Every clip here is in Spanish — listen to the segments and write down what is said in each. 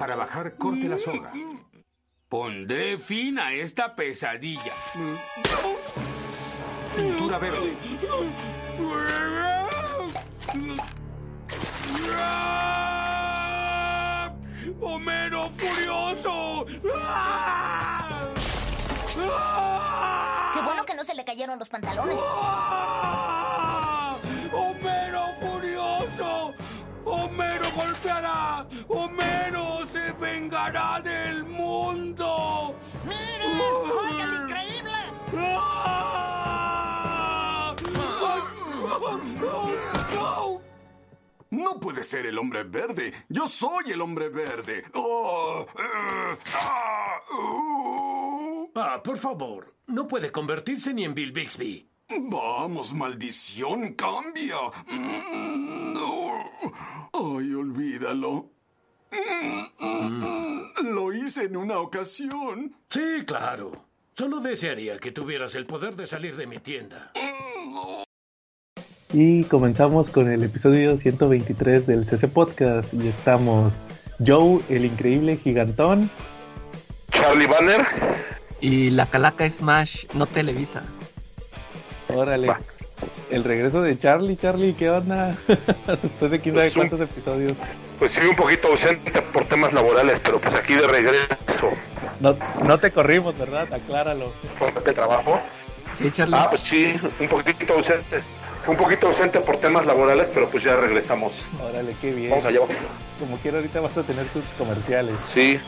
Para bajar, corte la soga. Pondré fin a esta pesadilla. Pintura verde. ¡Homero furioso! Qué bueno que no se le cayeron los pantalones. Mundo! ¡Miren! ¡Oiga lo increíble! No puede ser el hombre verde. Yo soy el hombre verde. Oh, eh, ah, uh. Ah, por favor, no puede convertirse ni en Bill Bixby. Vamos, maldición, cambia. Mm, no. Ay, olvídalo. Mm, Lo hice en una ocasión. Sí, claro. Solo desearía que tuvieras el poder de salir de mi tienda. Y comenzamos con el episodio 123 del CC Podcast. Y estamos Joe, el increíble gigantón. Charlie Banner. Y la calaca Smash no televisa. Órale. Va. El regreso de Charlie. Charlie, ¿qué onda? Después de quién sabe Pues un- cuántos episodios. Pues sí, un poquito ausente por temas laborales, pero pues aquí de regreso. No, no te corrimos, ¿verdad? Acláralo. Por de trabajo. Sí, Charlie. Ah, pues sí, un poquito ausente. Un poquito ausente por temas laborales, pero pues ya regresamos. Órale, qué bien. Vamos allá. Como quiera, ahorita vas a tener tus comerciales. Sí,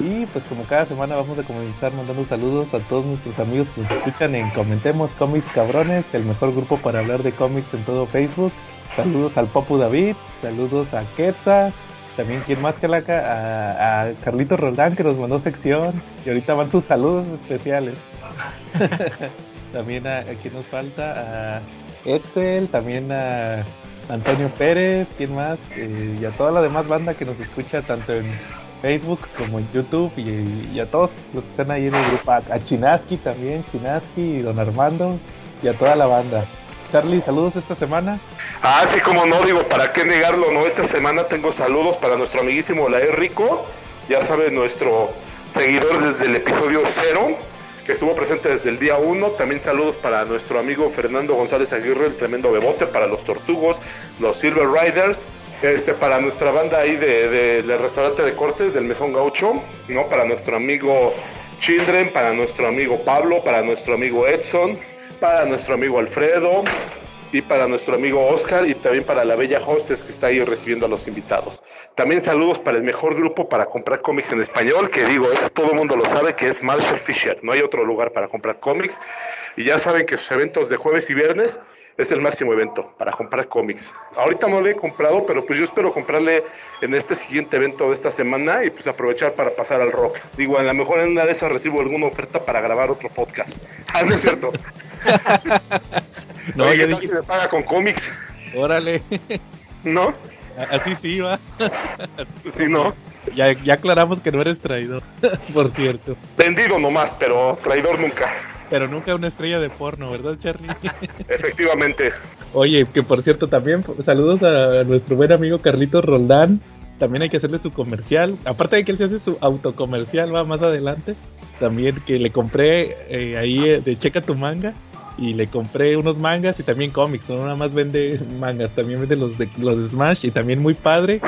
Y pues como cada semana vamos a comenzar mandando saludos a todos nuestros amigos que nos escuchan en Comentemos Cómics Cabrones, el mejor grupo para hablar de cómics en todo Facebook. Saludos al Popu David, saludos a Quetza, también quien más que la a, a Carlito Roldán que nos mandó sección y ahorita van sus saludos especiales. también a, a quien nos falta, a Etzel, también a Antonio Pérez, quien más, Eh, y a toda la demás banda que nos escucha tanto en Facebook como en YouTube y, y a todos los que están ahí en el grupo, a, Chinaski también, Chinaski y Don Armando y a toda la banda. Charlie, saludos esta semana. Ah, sí, como no, digo, ¿para qué negarlo? No, esta semana tengo saludos para nuestro amiguísimo Laer Rico, ya sabe, nuestro seguidor desde el episodio cero, que estuvo presente desde el día uno. También saludos para nuestro amigo Fernando González Aguirre, el tremendo bebote, para los Tortugos, los Silver Riders, este, para nuestra banda ahí de, de- del restaurante de cortes del Mesón Gaucho, ¿no? Para nuestro amigo Children, para nuestro amigo Pablo, para nuestro amigo Edson, para nuestro amigo Alfredo y para nuestro amigo Oscar y también para la bella hostess que está ahí recibiendo a los invitados. También saludos para el mejor grupo para comprar cómics en español, que digo, eso todo el mundo lo sabe, que es Marshall Fisher. No hay otro lugar para comprar cómics. Y ya saben que sus eventos de jueves y viernes es el máximo evento para comprar cómics. Ahorita no le he comprado, pero pues yo espero comprarle en este siguiente evento de esta semana y pues aprovechar para pasar al rock. Digo, a lo mejor en una de esas recibo alguna oferta para grabar otro podcast. Ah, no es cierto. No, Oye, ¿qué tal si me paga con cómics? órale, ¿No? así sí va. Sí, no. Ya, ya aclaramos que no eres traidor, por cierto. Vendido nomás, pero traidor nunca. Pero nunca una estrella de porno, ¿verdad, Charlie? Efectivamente. Oye, que por cierto también saludos a nuestro buen amigo Carlitos Roldán. También hay que hacerle su comercial. Aparte de que él se hace su autocomercial, va más adelante. También que le compré eh, ahí eh, de Checa tu manga. Y le compré unos mangas y también cómics. No nada más vende mangas, también vende los de, los de Smash. Y también muy padre.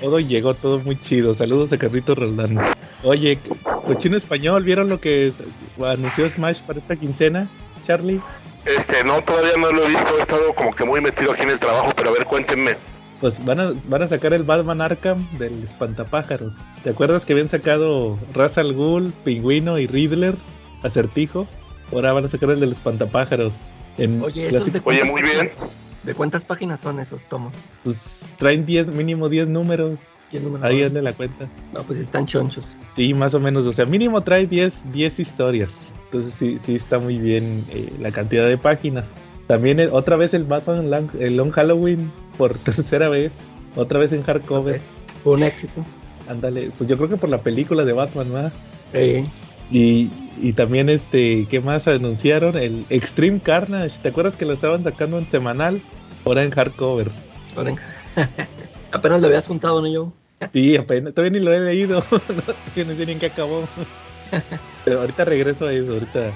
Todo llegó, todo muy chido. Saludos a Carlitos Roldán. Oye, cochino español, ¿vieron lo que anunció Smash para esta quincena, Charlie? Este, no, todavía no lo he visto. He estado como que muy metido aquí en el trabajo, pero a ver, cuéntenme. Pues van a, van a sacar el Batman Arkham del espantapájaros. ¿Te acuerdas que habían sacado Ra's al Ghul, Pingüino y Riddler, Acertijo? Ahora van a sacar el del espantapájaros. En Oye, esos de Oye, muy bien. ¿De cuántas páginas son esos tomos? pues, traen 10, mínimo 10 números. ¿Quién número Ahí va? ande la cuenta. No, pues están chonchos. Sí, más o menos. O sea, mínimo trae 10, 10 historias. Entonces sí, sí está muy bien eh, la cantidad de páginas. También eh, otra vez el Batman Long, el Long Halloween por tercera vez. Otra vez en hardcover. Fue un éxito. Ándale, pues yo creo que por la película de Batman, ¿verdad? Eh, Y, y también este, ¿qué más anunciaron? El Extreme Carnage, ¿te acuerdas que lo estaban sacando en semanal? Ahora en hardcover. ahora en- Apenas lo habías juntado, ¿no, yo? Sí, apenas, todavía ni lo he leído. no, no sé ni en qué acabó. Pero ahorita regreso a eso, ahorita.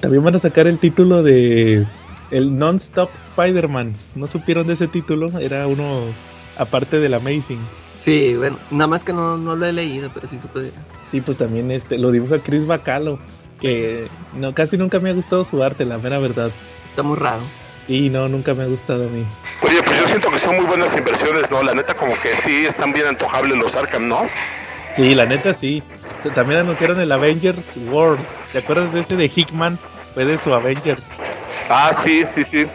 También van a sacar el título de el Non-Stop Spider-Man. ¿No supieron de ese título? Era uno aparte del Amazing. Sí, bueno, nada más que no, no lo he leído, pero sí supe. Sí, pues también este lo dibuja Chris Bacalo, que no casi nunca me ha gustado su arte, la mera verdad. Está muy raro. Y no, nunca me ha gustado a mí. Oye, pues yo siento que son muy buenas inversiones, ¿no? La neta como que sí están bien antojables los Arkham, ¿no? Sí, la neta sí. También anunciaron el Avengers World. ¿Te acuerdas de ese de Hickman? Fue de su Avengers. Ah, sí, sí, sí.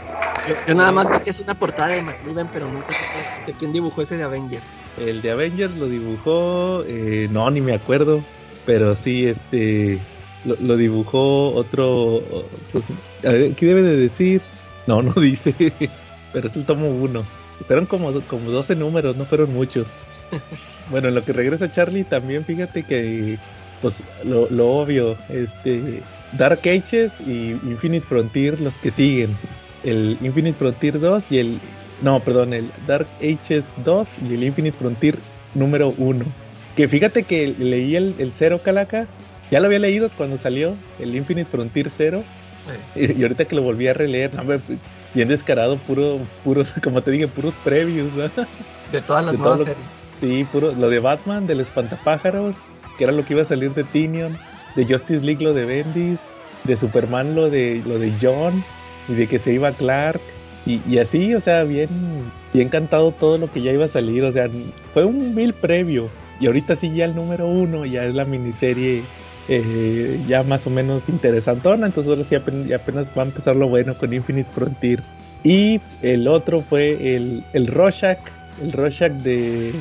Yo, nada más vi que es una portada de McLuhan, pero nunca sé de quién dibujó ese de Avengers. El de Avengers lo dibujó, eh, no, ni me acuerdo, pero sí, este, lo, dibujó otro, pues, a ver, ¿qué debe de decir? No, no dice, pero es el tomo uno. Fueron como, como 12 números, no fueron muchos. bueno, en lo que regresa Charlie también, fíjate que, pues, lo, lo obvio, este, Dark Ages y Infinite Frontier, los que siguen. El Infinite Frontier 2 y el no, perdón, el Dark Ages 2 y el Infinite Frontier número 1. Que fíjate que leí el, el Cero Calaca, ya lo había leído cuando salió, el Infinite Frontier 0. Y, ahorita que lo volví a releer, no, bien descarado, puro, puros, como te dije, puros previews. De todas las nuevas series. Sí, puro, lo de Batman, del Espantapájaros, que era lo que iba a salir de Tinion, de Justice League lo de Bendis, de Superman lo de, lo de John, y de que se iba Clark y, así, o sea, bien, bien cantado todo lo que ya iba a salir. O sea, fue un mil previo. Y ahorita sí ya el número uno, ya es la miniserie eh, ya más o menos interesantona. Entonces ahora sí apenas, apenas, va a empezar lo bueno con Infinite Frontier. Y el otro fue el, el Rorschach, el Rorschach de,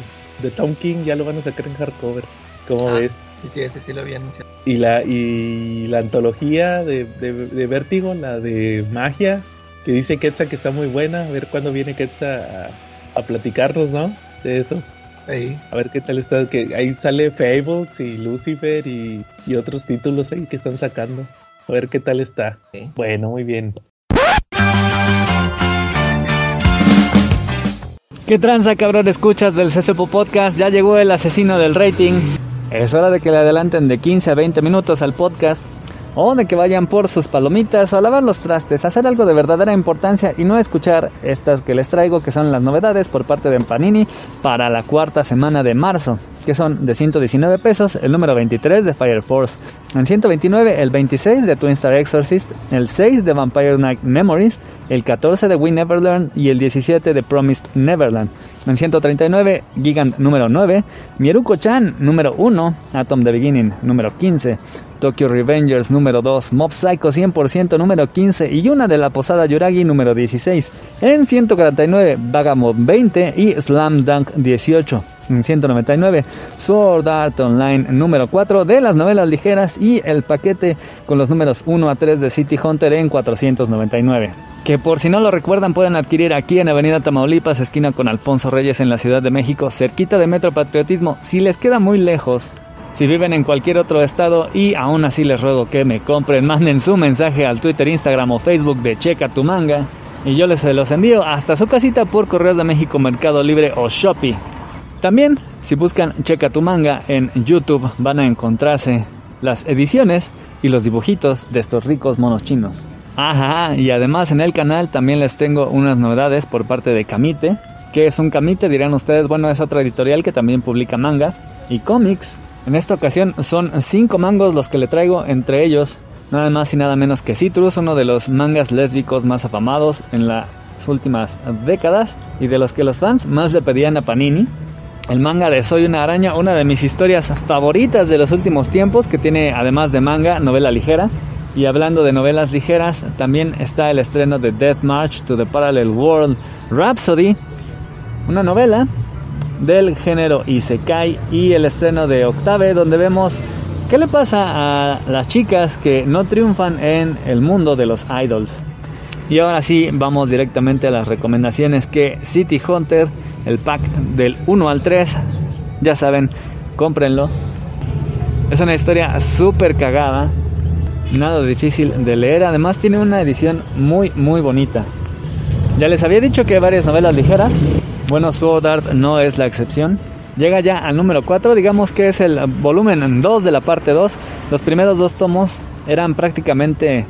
de Tom King, ya lo van a sacar en hardcover. ¿Cómo ah, ves? Sí, ese sí lo había anunciado. Y la, y la antología de, de, de Vértigo, la de magia, que dice Quetzal que está muy buena. A ver cuándo viene Quetzal a, platicarnos, ¿no? De eso. Ahí. A ver qué tal está. Que ahí sale Fables y Lucifer y, otros títulos ahí que están sacando. A ver qué tal está. Bueno, muy bien. ¿Qué tranza, cabrón? Escuchas del CSPO Podcast. Ya llegó el asesino del rating. Es hora de que le adelanten de 15 a 20 minutos al podcast o de que vayan por sus palomitas o a lavar los trastes, hacer algo de verdadera importancia y no escuchar estas que les traigo que son las novedades por parte de Panini para la cuarta semana de marzo, que son de 119 pesos el número 23 de Fire Force, en 129 el 26 de Twin Star Exorcist, el 6 de Vampire Night Memories, el 14 de We Never Learn y el 17 de Promised Neverland. En 139, Gigant número 9, Mieruko-chan número 1, Atom the Beginning número 15, Tokyo Revengers número 2, Mob Psycho 100% número 15 y una de la Posada Yuragi número 16. En 149, Vagabond 20 y Slam Dunk 18. En 199, Sword Art Online número 4 de las novelas ligeras y el paquete con los números 1 a 3 de City Hunter en 499 que por si no lo recuerdan pueden adquirir aquí en Avenida Tamaulipas, esquina con Alfonso Reyes en la Ciudad de México, cerquita de Metro Patriotismo. Si les queda muy lejos, si viven en cualquier otro estado y aún así les ruego que me compren, manden su mensaje al Twitter, Instagram o Facebook de Checa tu manga y yo les los envío hasta su casita por Correos de México, Mercado Libre o Shopee. También, si buscan Checa tu manga en YouTube, van a encontrarse las ediciones y los dibujitos de estos ricos monos chinos. Ajá, y además en el canal también les tengo unas novedades por parte de Kamite. que es un Kamite? Dirán ustedes, bueno, es otra editorial que también publica manga y cómics. En esta ocasión son cinco mangos los que le traigo, entre ellos nada más y nada menos que Citrus, uno de los mangas lésbicos más afamados en las últimas décadas y de los que los fans más le pedían a Panini. El manga de Soy una araña, una de mis historias favoritas de los últimos tiempos, que tiene además de manga, novela ligera, y hablando de novelas ligeras, también está el estreno de Death March to the Parallel World Rhapsody, una novela del género Isekai y el estreno de Octave donde vemos qué le pasa a las chicas que no triunfan en el mundo de los idols. Y ahora sí, vamos directamente a las recomendaciones que City Hunter, el pack del 1 al 3, ya saben, cómprenlo. Es una historia súper cagada nada difícil de leer. Además tiene una edición muy muy bonita. Ya les había dicho que hay varias novelas ligeras. Bueno, Sword Art no es la excepción. llega ya al número 4, digamos que es el volumen 2 de la parte 2. Los primeros dos tomos eran prácticamente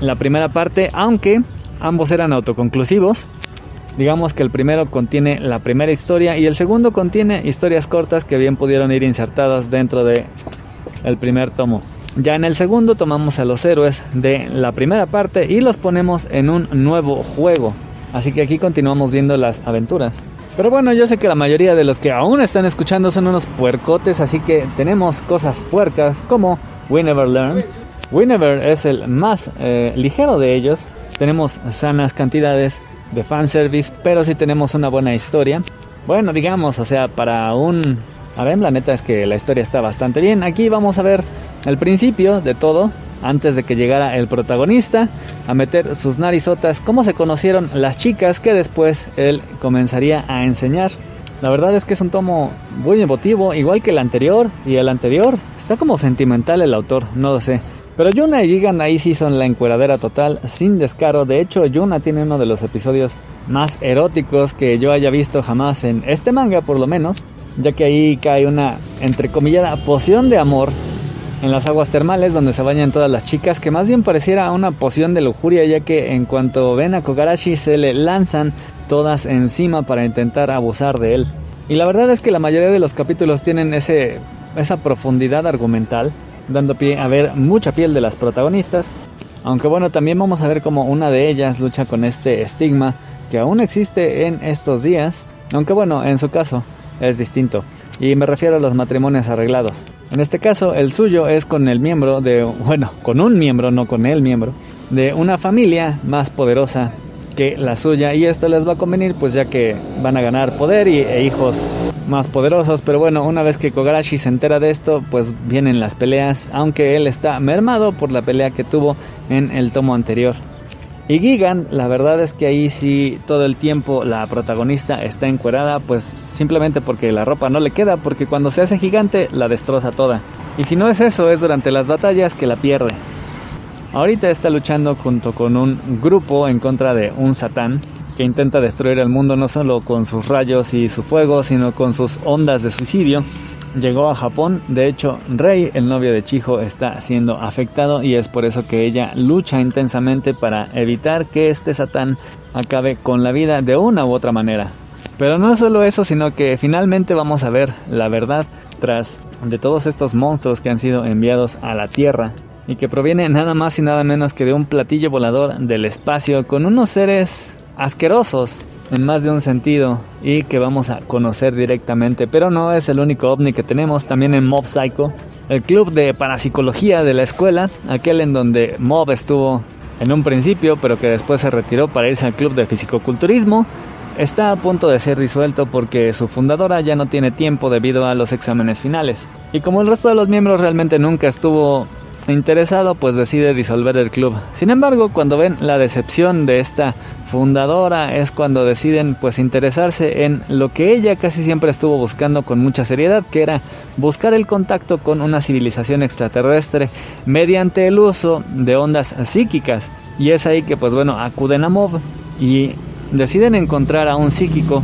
la primera parte, aunque ambos eran autoconclusivos. Digamos que el primero contiene la primera historia y el segundo contiene historias cortas que bien pudieron ir insertadas dentro de el primer tomo. Ya en el segundo tomamos a los héroes de la primera parte y los ponemos en un nuevo juego. Así que aquí continuamos viendo las aventuras. Pero bueno, yo sé que la mayoría de los que aún están escuchando son unos puercotes, así que tenemos cosas puercas como We Never Learn. We Never es el más eh, ligero de ellos. Tenemos sanas cantidades de fanservice, pero sí tenemos una buena historia. Bueno, digamos, o sea, para un... A ver, la neta es que la historia está bastante bien. Aquí vamos a ver el principio de todo, antes de que llegara el protagonista a meter sus narizotas, cómo se conocieron las chicas que después él comenzaría a enseñar. La verdad es que es un tomo muy emotivo, igual que el anterior y el anterior. Está como sentimental el autor, no lo sé. Pero Yuna y Gigan ahí sí son la encueradera total, sin descaro. De hecho, Yuna tiene uno de los episodios más eróticos que yo haya visto jamás en este manga, por lo menos, ya que ahí cae una entrecomillada poción de amor en las aguas termales donde se bañan todas las chicas, que más bien pareciera una poción de lujuria, ya que en cuanto ven a Kogarashi se le lanzan todas encima para intentar abusar de él. Y la verdad es que la mayoría de los capítulos tienen ese, esa profundidad argumental, dando pie a ver mucha piel de las protagonistas. Aunque bueno, también vamos a ver cómo una de ellas lucha con este estigma que aún existe en estos días. Aunque bueno, en su caso es distinto. Y me refiero a los matrimonios arreglados. En este caso, el suyo es con el miembro de, bueno, con un miembro, no con el miembro, de una familia más poderosa que la suya. Y esto les va a convenir, pues ya que van a ganar poder y, e hijos más poderosos. Pero bueno, una vez que Kogarashi se entera de esto, pues vienen las peleas, aunque él está mermado por la pelea que tuvo en el tomo anterior. Y Gigan, la verdad es que ahí sí todo el tiempo la protagonista está encuerada, pues simplemente porque la ropa no le queda, porque cuando se hace gigante la destroza toda. Y si no es eso, es durante las batallas que la pierde. Ahorita está luchando junto con un grupo en contra de un satán que intenta destruir el mundo no solo con sus rayos y su fuego, sino con sus ondas de suicidio llegó a Japón. De hecho, Rei, el novio de Chiho, está siendo afectado y es por eso que ella lucha intensamente para evitar que este Satán acabe con la vida de una u otra manera. Pero no solo eso, sino que finalmente vamos a ver la verdad tras de todos estos monstruos que han sido enviados a la Tierra y que proviene nada más y nada menos que de un platillo volador del espacio con unos seres asquerosos en más de un sentido y que vamos a conocer directamente. Pero no es el único ovni que tenemos, también en Mob Psycho, el club de parapsicología de la escuela, aquel en donde Mob estuvo en un principio, pero que después se retiró para irse al club de fisicoculturismo. Está a punto de ser disuelto porque su fundadora ya no tiene tiempo debido a los exámenes finales. Y como el resto de los miembros realmente nunca estuvo interesado pues decide disolver el club. Sin embargo, cuando ven la decepción de esta fundadora es cuando deciden pues interesarse en lo que ella casi siempre estuvo buscando con mucha seriedad, que era buscar el contacto con una civilización extraterrestre mediante el uso de ondas psíquicas. Y es ahí que pues bueno, acuden a Mob y deciden encontrar a un psíquico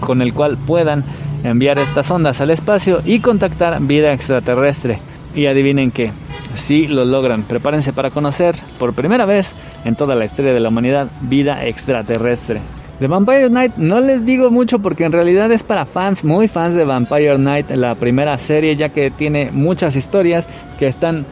con el cual puedan enviar estas ondas al espacio y contactar vida extraterrestre. Y adivinen qué, si lo logran. Prepárense para conocer por primera vez en toda la historia de la humanidad vida extraterrestre. De Vampire Knight no les digo mucho porque en realidad es para fans, muy fans de Vampire Knight, la primera serie, ya que tiene muchas historias que están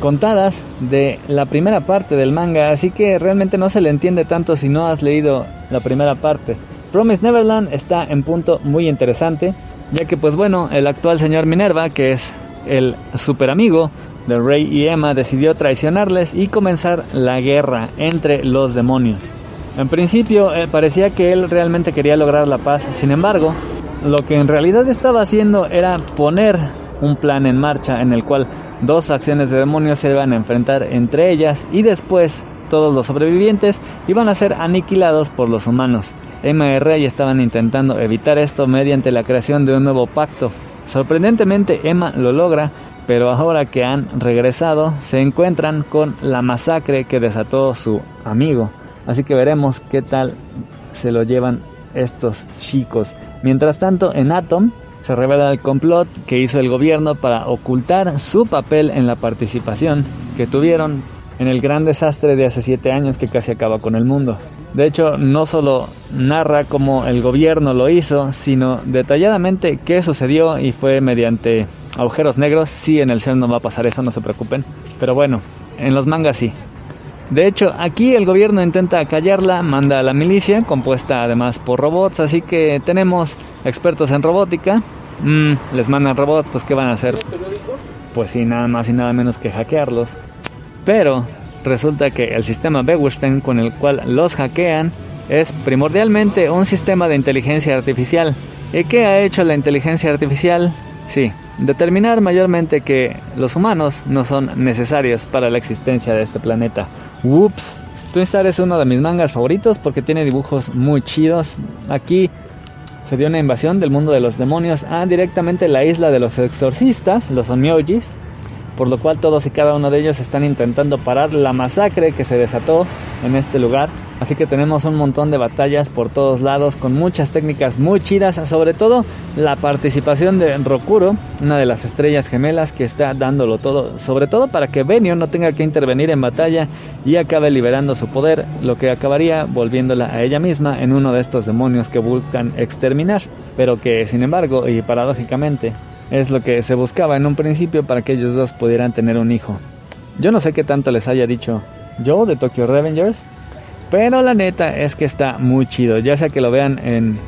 contadas de la primera parte del manga, así que realmente no se le entiende tanto si no has leído la primera parte. Promise Neverland está en punto muy interesante, ya que pues bueno, el actual señor Minerva, que es el super amigo de Rey y Emma decidió traicionarles y comenzar la guerra entre los demonios. En principio eh, parecía que él realmente quería lograr la paz, sin embargo, lo que en realidad estaba haciendo era poner un plan en marcha en el cual dos facciones de demonios se iban a enfrentar entre ellas y después todos los sobrevivientes iban a ser aniquilados por los humanos. Emma y Rey estaban intentando evitar esto mediante la creación de un nuevo pacto. Sorprendentemente Emma lo logra pero ahora que han regresado se encuentran con la masacre que desató su amigo. Así que veremos qué tal se lo llevan estos chicos. Mientras tanto, en Atom se revela el complot que hizo el gobierno para ocultar su papel en la participación que tuvieron en el gran desastre de hace siete años que casi acaba con el mundo. De hecho, no solo narra cómo el gobierno lo hizo, sino detalladamente qué sucedió y fue mediante agujeros negros. Sí, en el ser no va a pasar eso, no se preocupen. Pero bueno, en los mangas sí. De hecho, aquí el gobierno intenta callarla, manda a la milicia, compuesta además por robots, así que tenemos expertos en robótica. Mm, les mandan robots, pues ¿qué van a hacer? Pues sí, nada más y nada menos que hackearlos. Pero resulta que el sistema Bewusstein con el cual los hackean es primordialmente un sistema de inteligencia artificial. ¿Y qué ha hecho la inteligencia artificial? Sí, determinar mayormente que los humanos no son necesarios para la existencia de este planeta. Whoops. Twin Star es uno de mis mangas favoritos porque tiene dibujos muy chidos. Aquí se dio una invasión del mundo de los demonios a directamente la isla de los exorcistas, los Onmyojis, por lo cual todos y cada uno de ellos están intentando parar la masacre que se desató en este lugar. Así que tenemos un montón de batallas por todos lados con muchas técnicas muy chidas, sobre todo la participación de Rokuro, una de las estrellas gemelas que está dándolo todo, sobre todo para que Benio no tenga que intervenir en batalla y acabe liberando su poder, lo que acabaría volviéndola a ella misma en uno de estos demonios que buscan exterminar, pero que sin embargo y paradójicamente es lo que se buscaba en un principio para que ellos dos pudieran tener un hijo. Yo no sé qué tanto les haya dicho yo de Tokyo Revengers, pero la neta es que está muy chido, ya sea que lo vean en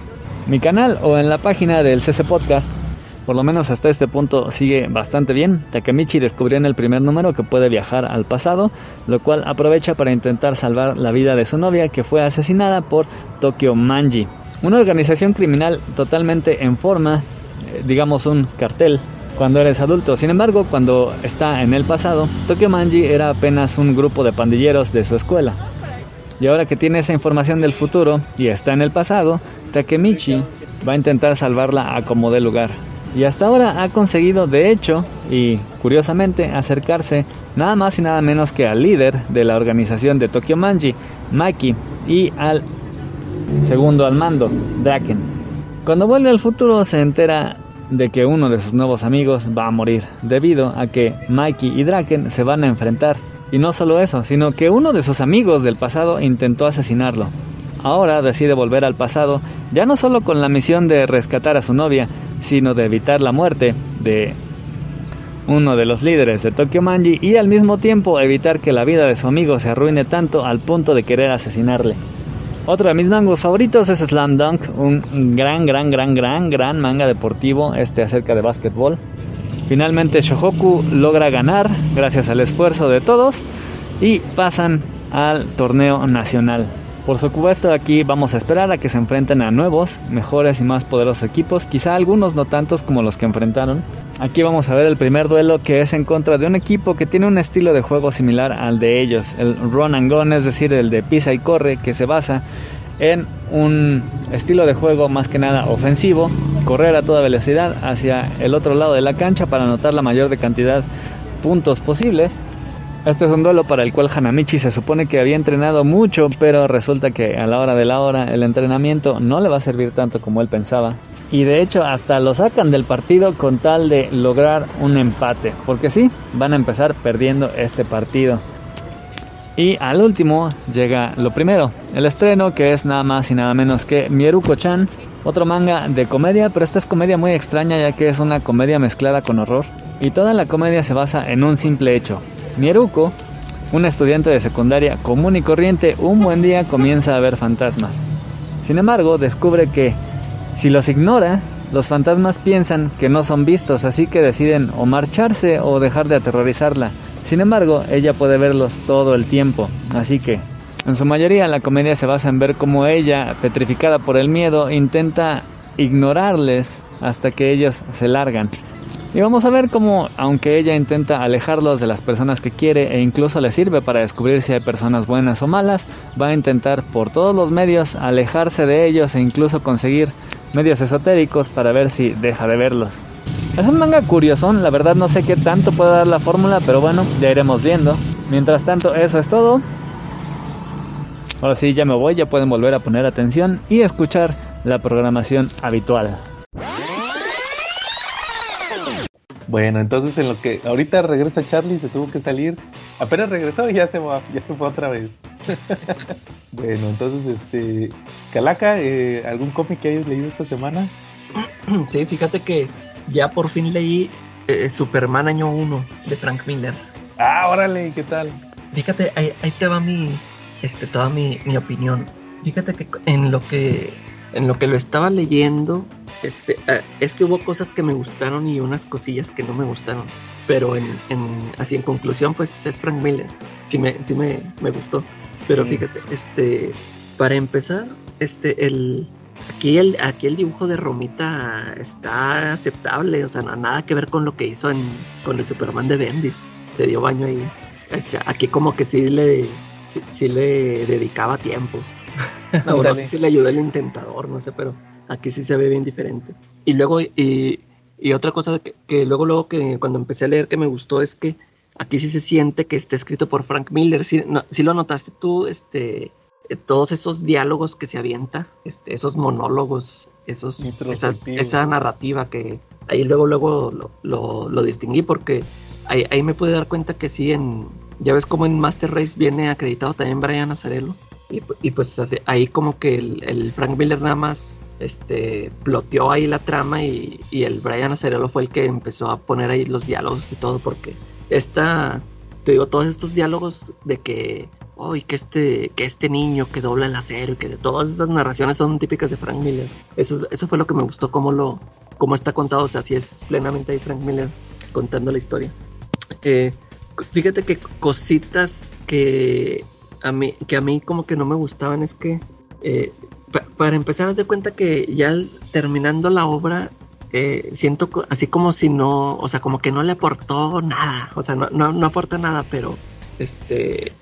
mi canal o en la página del CC Podcast. Por lo menos hasta este punto sigue bastante bien. Takemichi descubrió en el primer número que puede viajar al pasado, lo cual aprovecha para intentar salvar la vida de su novia que fue asesinada por Tokyo Manji, una organización criminal totalmente en forma digamos, un cartel cuando eres adulto. Sin embargo, cuando está en el pasado, Tokyo Manji era apenas un grupo de pandilleros de su escuela. Y ahora que tiene esa información del futuro y está en el pasado, Takemichi va a intentar salvarla a como dé lugar. Y hasta ahora ha conseguido, de hecho, y curiosamente, acercarse nada más y nada menos que al líder de la organización de Tokyo Manji, Maki, y al segundo al mando, Draken. Cuando vuelve al futuro se entera de que uno de sus nuevos amigos va a morir, debido a que Mikey y Draken se van a enfrentar. Y no solo eso, sino que uno de sus amigos del pasado intentó asesinarlo. Ahora decide volver al pasado, ya no solo con la misión de rescatar a su novia, sino de evitar la muerte de uno de los líderes de Tokyo Manji y al mismo tiempo evitar que la vida de su amigo se arruine tanto al punto de querer asesinarle. Otro de mis mangos favoritos es Slam Dunk, un gran, gran, gran, gran, gran manga deportivo, este acerca de básquetbol. Finalmente Shohoku logra ganar gracias al esfuerzo de todos y pasan al torneo nacional. Por supuesto aquí vamos a esperar a que se enfrenten a nuevos, mejores y más poderosos equipos, quizá algunos no tantos como los que enfrentaron. Aquí vamos a ver el primer duelo que es en contra de un equipo que tiene un estilo de juego similar al de ellos, el run and gun, es decir, el de pisa y corre, que se basa en un estilo de juego más que nada ofensivo, correr a toda velocidad hacia el otro lado de la cancha para anotar la mayor de cantidad puntos posibles este es un duelo para el cual Hanamichi se supone que había entrenado mucho, pero resulta que a la hora de la hora el entrenamiento no le va a servir tanto como él pensaba. Y de hecho hasta lo sacan del partido con tal de lograr un empate, porque sí, van a empezar perdiendo este partido. Y al último llega lo primero, el estreno que es nada más y nada menos que Mieruko-chan, otro manga de comedia, pero esta es comedia muy extraña ya que es una comedia mezclada con horror. Y toda la comedia se basa en un simple hecho, Mieruko, un estudiante de secundaria común y corriente, un buen día comienza a ver fantasmas. Sin embargo, descubre que si los ignora, los fantasmas piensan que no son vistos, así que deciden o marcharse o dejar de aterrorizarla. Sin embargo, ella puede verlos todo el tiempo, así que, en su mayoría, la comedia se basa en ver cómo ella, petrificada por el miedo, intenta ignorarles hasta que ellos se largan. Y vamos a ver cómo, aunque ella intenta alejarlos de las personas que quiere e incluso le sirve para descubrir si hay personas buenas o malas, va a intentar por todos los medios alejarse de ellos e incluso conseguir medios esotéricos para ver si deja de verlos. Es un manga curioso, la verdad no sé qué tanto puede dar la fórmula, pero bueno, ya iremos viendo. Mientras tanto, eso es todo. Ahora sí, ya me voy, ya pueden volver a poner atención y escuchar la programación habitual. Bueno, entonces en lo que ahorita regresa Charlie, se tuvo que salir. Apenas regresó y ya se va, ya se fue otra vez. bueno, entonces este Calaca, eh, ¿algún cómic que hayas leído esta semana? Sí, fíjate que ya por fin leí eh, Superman año 1 de Frank Miller. Ah, órale, ¿qué tal? Fíjate, ahí, ahí te va mi, este, toda mi, mi opinión. Fíjate que en lo que en lo que lo estaba leyendo, este, eh, es que hubo cosas que me gustaron y unas cosillas que no me gustaron. Pero en, en así en conclusión, pues es Frank Miller. Sí me, sí me, me gustó. Pero fíjate, este, para empezar, este, el, aquí el, aquí el dibujo de Romita está aceptable, o sea, no- nada que ver con lo que hizo en, con el Superman de Bendis. Se dio baño ahí. Este, aquí como que sí le, sí, sí le dedicaba tiempo. Ahora sí se le ayudó el intentador, no sé, pero aquí sí se ve bien diferente. Y luego, y, y otra cosa que, que luego, luego que cuando empecé a leer que me gustó es que aquí sí se siente que está escrito por Frank Miller. Sí, no- sí lo notaste tú, este, eh, todos esos diálogos que se avienta, este, esos monólogos, esos, esas- esa narrativa que ahí luego, luego lo, lo, lo distinguí porque ahí, ahí me pude dar cuenta que sí, en, ya ves como en Master Race viene acreditado también Brian Azarello. Y, pu- y pues así- ahí como que el, Frank Miller nada más este, ploteó ahí la trama y, y el Brian Azarello fue el que empezó a poner ahí los diálogos y todo porque esta, te digo, todos estos diálogos de que, oh, que este, que este niño que dobla el acero y que de todas esas narraciones son típicas de Frank Miller. Eso, eso fue lo que me gustó, cómo lo, cómo está contado, o sea, si es plenamente ahí Frank Miller contando la historia. Eh, fíjate que cositas que a mí, que a mí como que no me gustaban es que, eh, pa- para empezar, haz de cuenta que ya terminando la obra, eh, siento así como si no, o sea, como que no le aportó nada, o sea, no, no, no aporta nada, pero, este,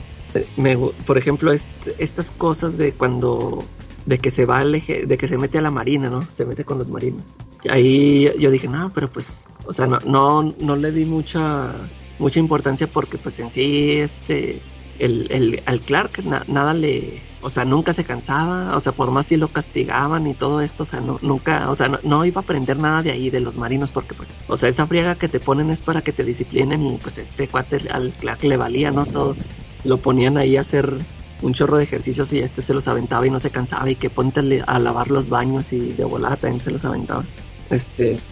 me, por ejemplo, est- estas cosas de cuando, de que se va al eje- de que se mete a la marina, ¿no? Se mete con los marinos. Ahí yo dije, no, pero pues, o sea, no, no, no le di mucha, mucha importancia porque pues en sí, este, el, el, al Clark na- nada le, o sea, nunca se cansaba, o sea, por más si lo castigaban y todo esto, o sea, no, nunca, o sea, no, no iba a aprender nada de ahí, de los marinos, porque, pues, o sea, esa friega que te ponen es para que te disciplinen y pues este cuate al Clark le valía, ¿no? Todo, lo ponían ahí a hacer un chorro de ejercicios y este se los aventaba y no se cansaba y que ponte a lavar los baños y de volada también se los aventaba. Este,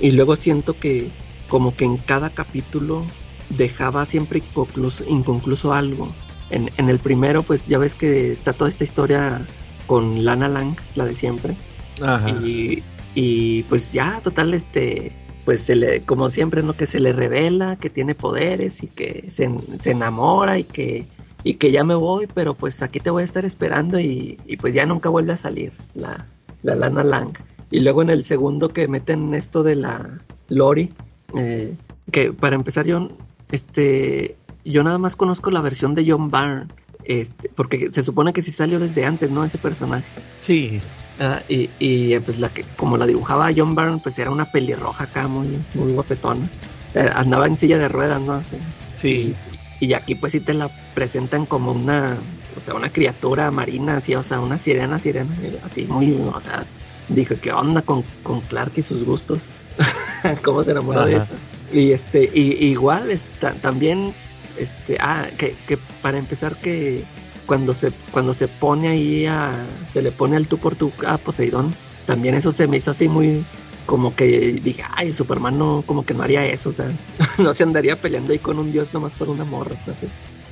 y luego siento que como que en cada capítulo dejaba siempre inconcluso, inconcluso algo. En, en el primero, pues ya ves que está toda esta historia con Lana Lang, la de siempre. Ajá. Y, y pues ya, total, este, pues se le, como siempre, ¿no? Que se le revela que tiene poderes y que se, se enamora y que, y que ya me voy, pero pues aquí te voy a estar esperando y, y pues ya nunca vuelve a salir la, la Lana Lang. Y luego en el segundo que meten esto de la Lori, eh, que para empezar yo, este, yo nada más conozco la versión de John Byrne, este, porque se supone que sí salió desde antes, ¿no? Ese personaje. Sí. Ah, y, y, pues la que, como la dibujaba John Byrne, pues era una pelirroja acá muy, muy guapetona. Eh, andaba en silla de ruedas, ¿no? Así. Sí. Y aquí pues sí te la presentan como una, o sea, una criatura marina, así, o sea, una sirena, sirena, así muy, o sea, dije, ¿qué onda con, con Clark y sus gustos? ¿Cómo se enamoró de eso? Y este, y, igual está, también, este, ah, que, que para empezar que cuando se, cuando se pone ahí a, se le pone al tú por tú a Poseidón, también eso se me hizo así muy, como que dije, ay, Superman no, como que no haría eso, o sea, no se andaría peleando ahí con un dios nomás por una morra.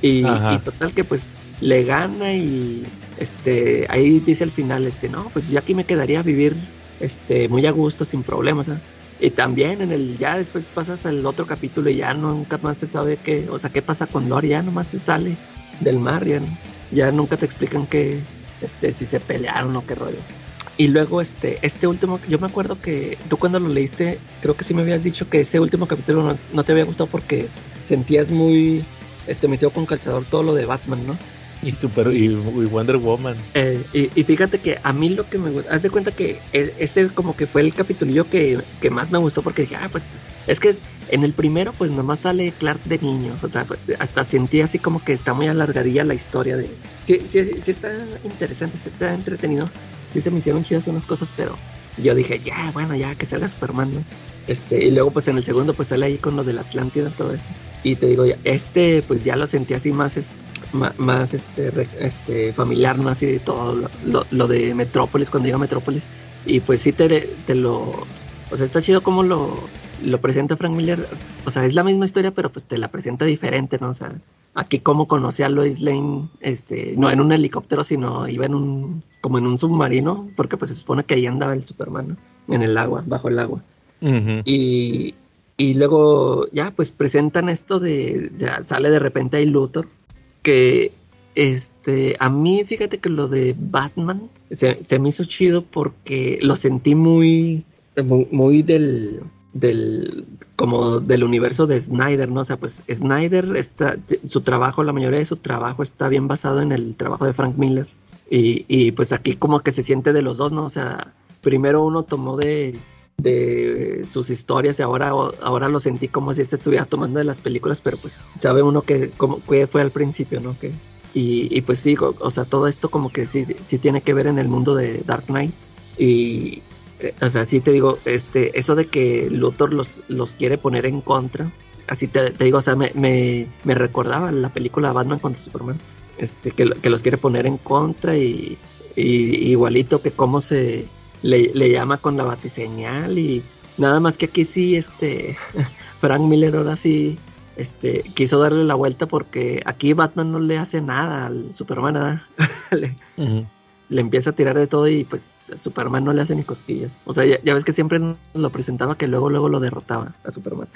Y, y total que pues le gana y este ahí dice al final, este, no, pues yo aquí me quedaría a vivir este muy a gusto, sin problemas, ¿sabes? Y también en el, ya después pasas al otro capítulo y ya nunca más se sabe qué, o sea, qué pasa con Lori, ya nomás se sale del mar, ya, ya nunca te explican que, este, si se pelearon o qué rollo. Y luego este, este último, yo me acuerdo que tú cuando lo leíste, creo que sí me habías dicho que ese último capítulo no, no te había gustado porque sentías muy, este, metido con calzador todo lo de Batman, ¿no? Y, super, y, y Wonder Woman. Eh, y, y fíjate que a mí lo que me gusta, haz de cuenta que ese como que fue el capitulillo que, que más me gustó porque dije, ah, pues es que en el primero pues nomás sale Clark de niño, o sea, hasta sentí así como que está muy alargadilla la historia de... Sí, sí, sí está interesante, sí está entretenido, sí se me hicieron chidas unas cosas, pero yo dije, ya, bueno, ya que salga Superman, ¿no? Este, y luego pues en el segundo pues sale ahí con lo de la Atlántida, todo eso. Y te digo, este pues ya lo sentí así más, es- ma- más este, este, familiar, ¿no? Así de todo lo, de Metrópolis, cuando llega a Metrópolis. Y pues sí te, te lo... O sea, está chido como lo, lo presenta Frank Miller. O sea, es la misma historia, pero pues te la presenta diferente, ¿no? O sea, aquí como conocí a Lois Lane, este, no en un helicóptero, sino iba en un, como en un submarino, porque pues se supone que ahí andaba el Superman, ¿no? En el agua, bajo el agua. Ujú. Y, y luego ya pues presentan esto de, ya sale de repente ahí Luthor, que este, a mí fíjate que lo de Batman se, se me hizo chido porque lo sentí muy, muy, del, del, como del universo de Snyder, ¿no? O sea, pues Snyder está, su trabajo, la mayoría de su trabajo está bien basado en el trabajo de Frank Miller. Y, y pues aquí como que se siente de los dos, ¿no? O sea, primero uno tomó de, de sus historias y ahora, ahora lo sentí como si este estuviera tomando de las películas, pero pues sabe uno que, como, que fue al principio, ¿no? Que, y, pues sí, o, sea, todo esto como que sí, sí tiene que ver en el mundo de Dark Knight. Y, eh, o sea, sí te digo, este, eso de que Luthor los, los quiere poner en contra, así te, digo, o sea, me, me, me recordaba la película Batman contra Superman, este, que, que los quiere poner en contra y, y igualito que cómo se le, le llama con la batiseñal y nada más que aquí sí, este, Frank Miller ahora sí, este, quiso darle la vuelta porque aquí Batman no le hace nada al Superman, nada. le, le empieza a tirar de todo y pues Superman no le hace ni cosquillas. O sea, ya, ya ves que siempre lo presentaba que luego, luego lo derrotaba a Superman.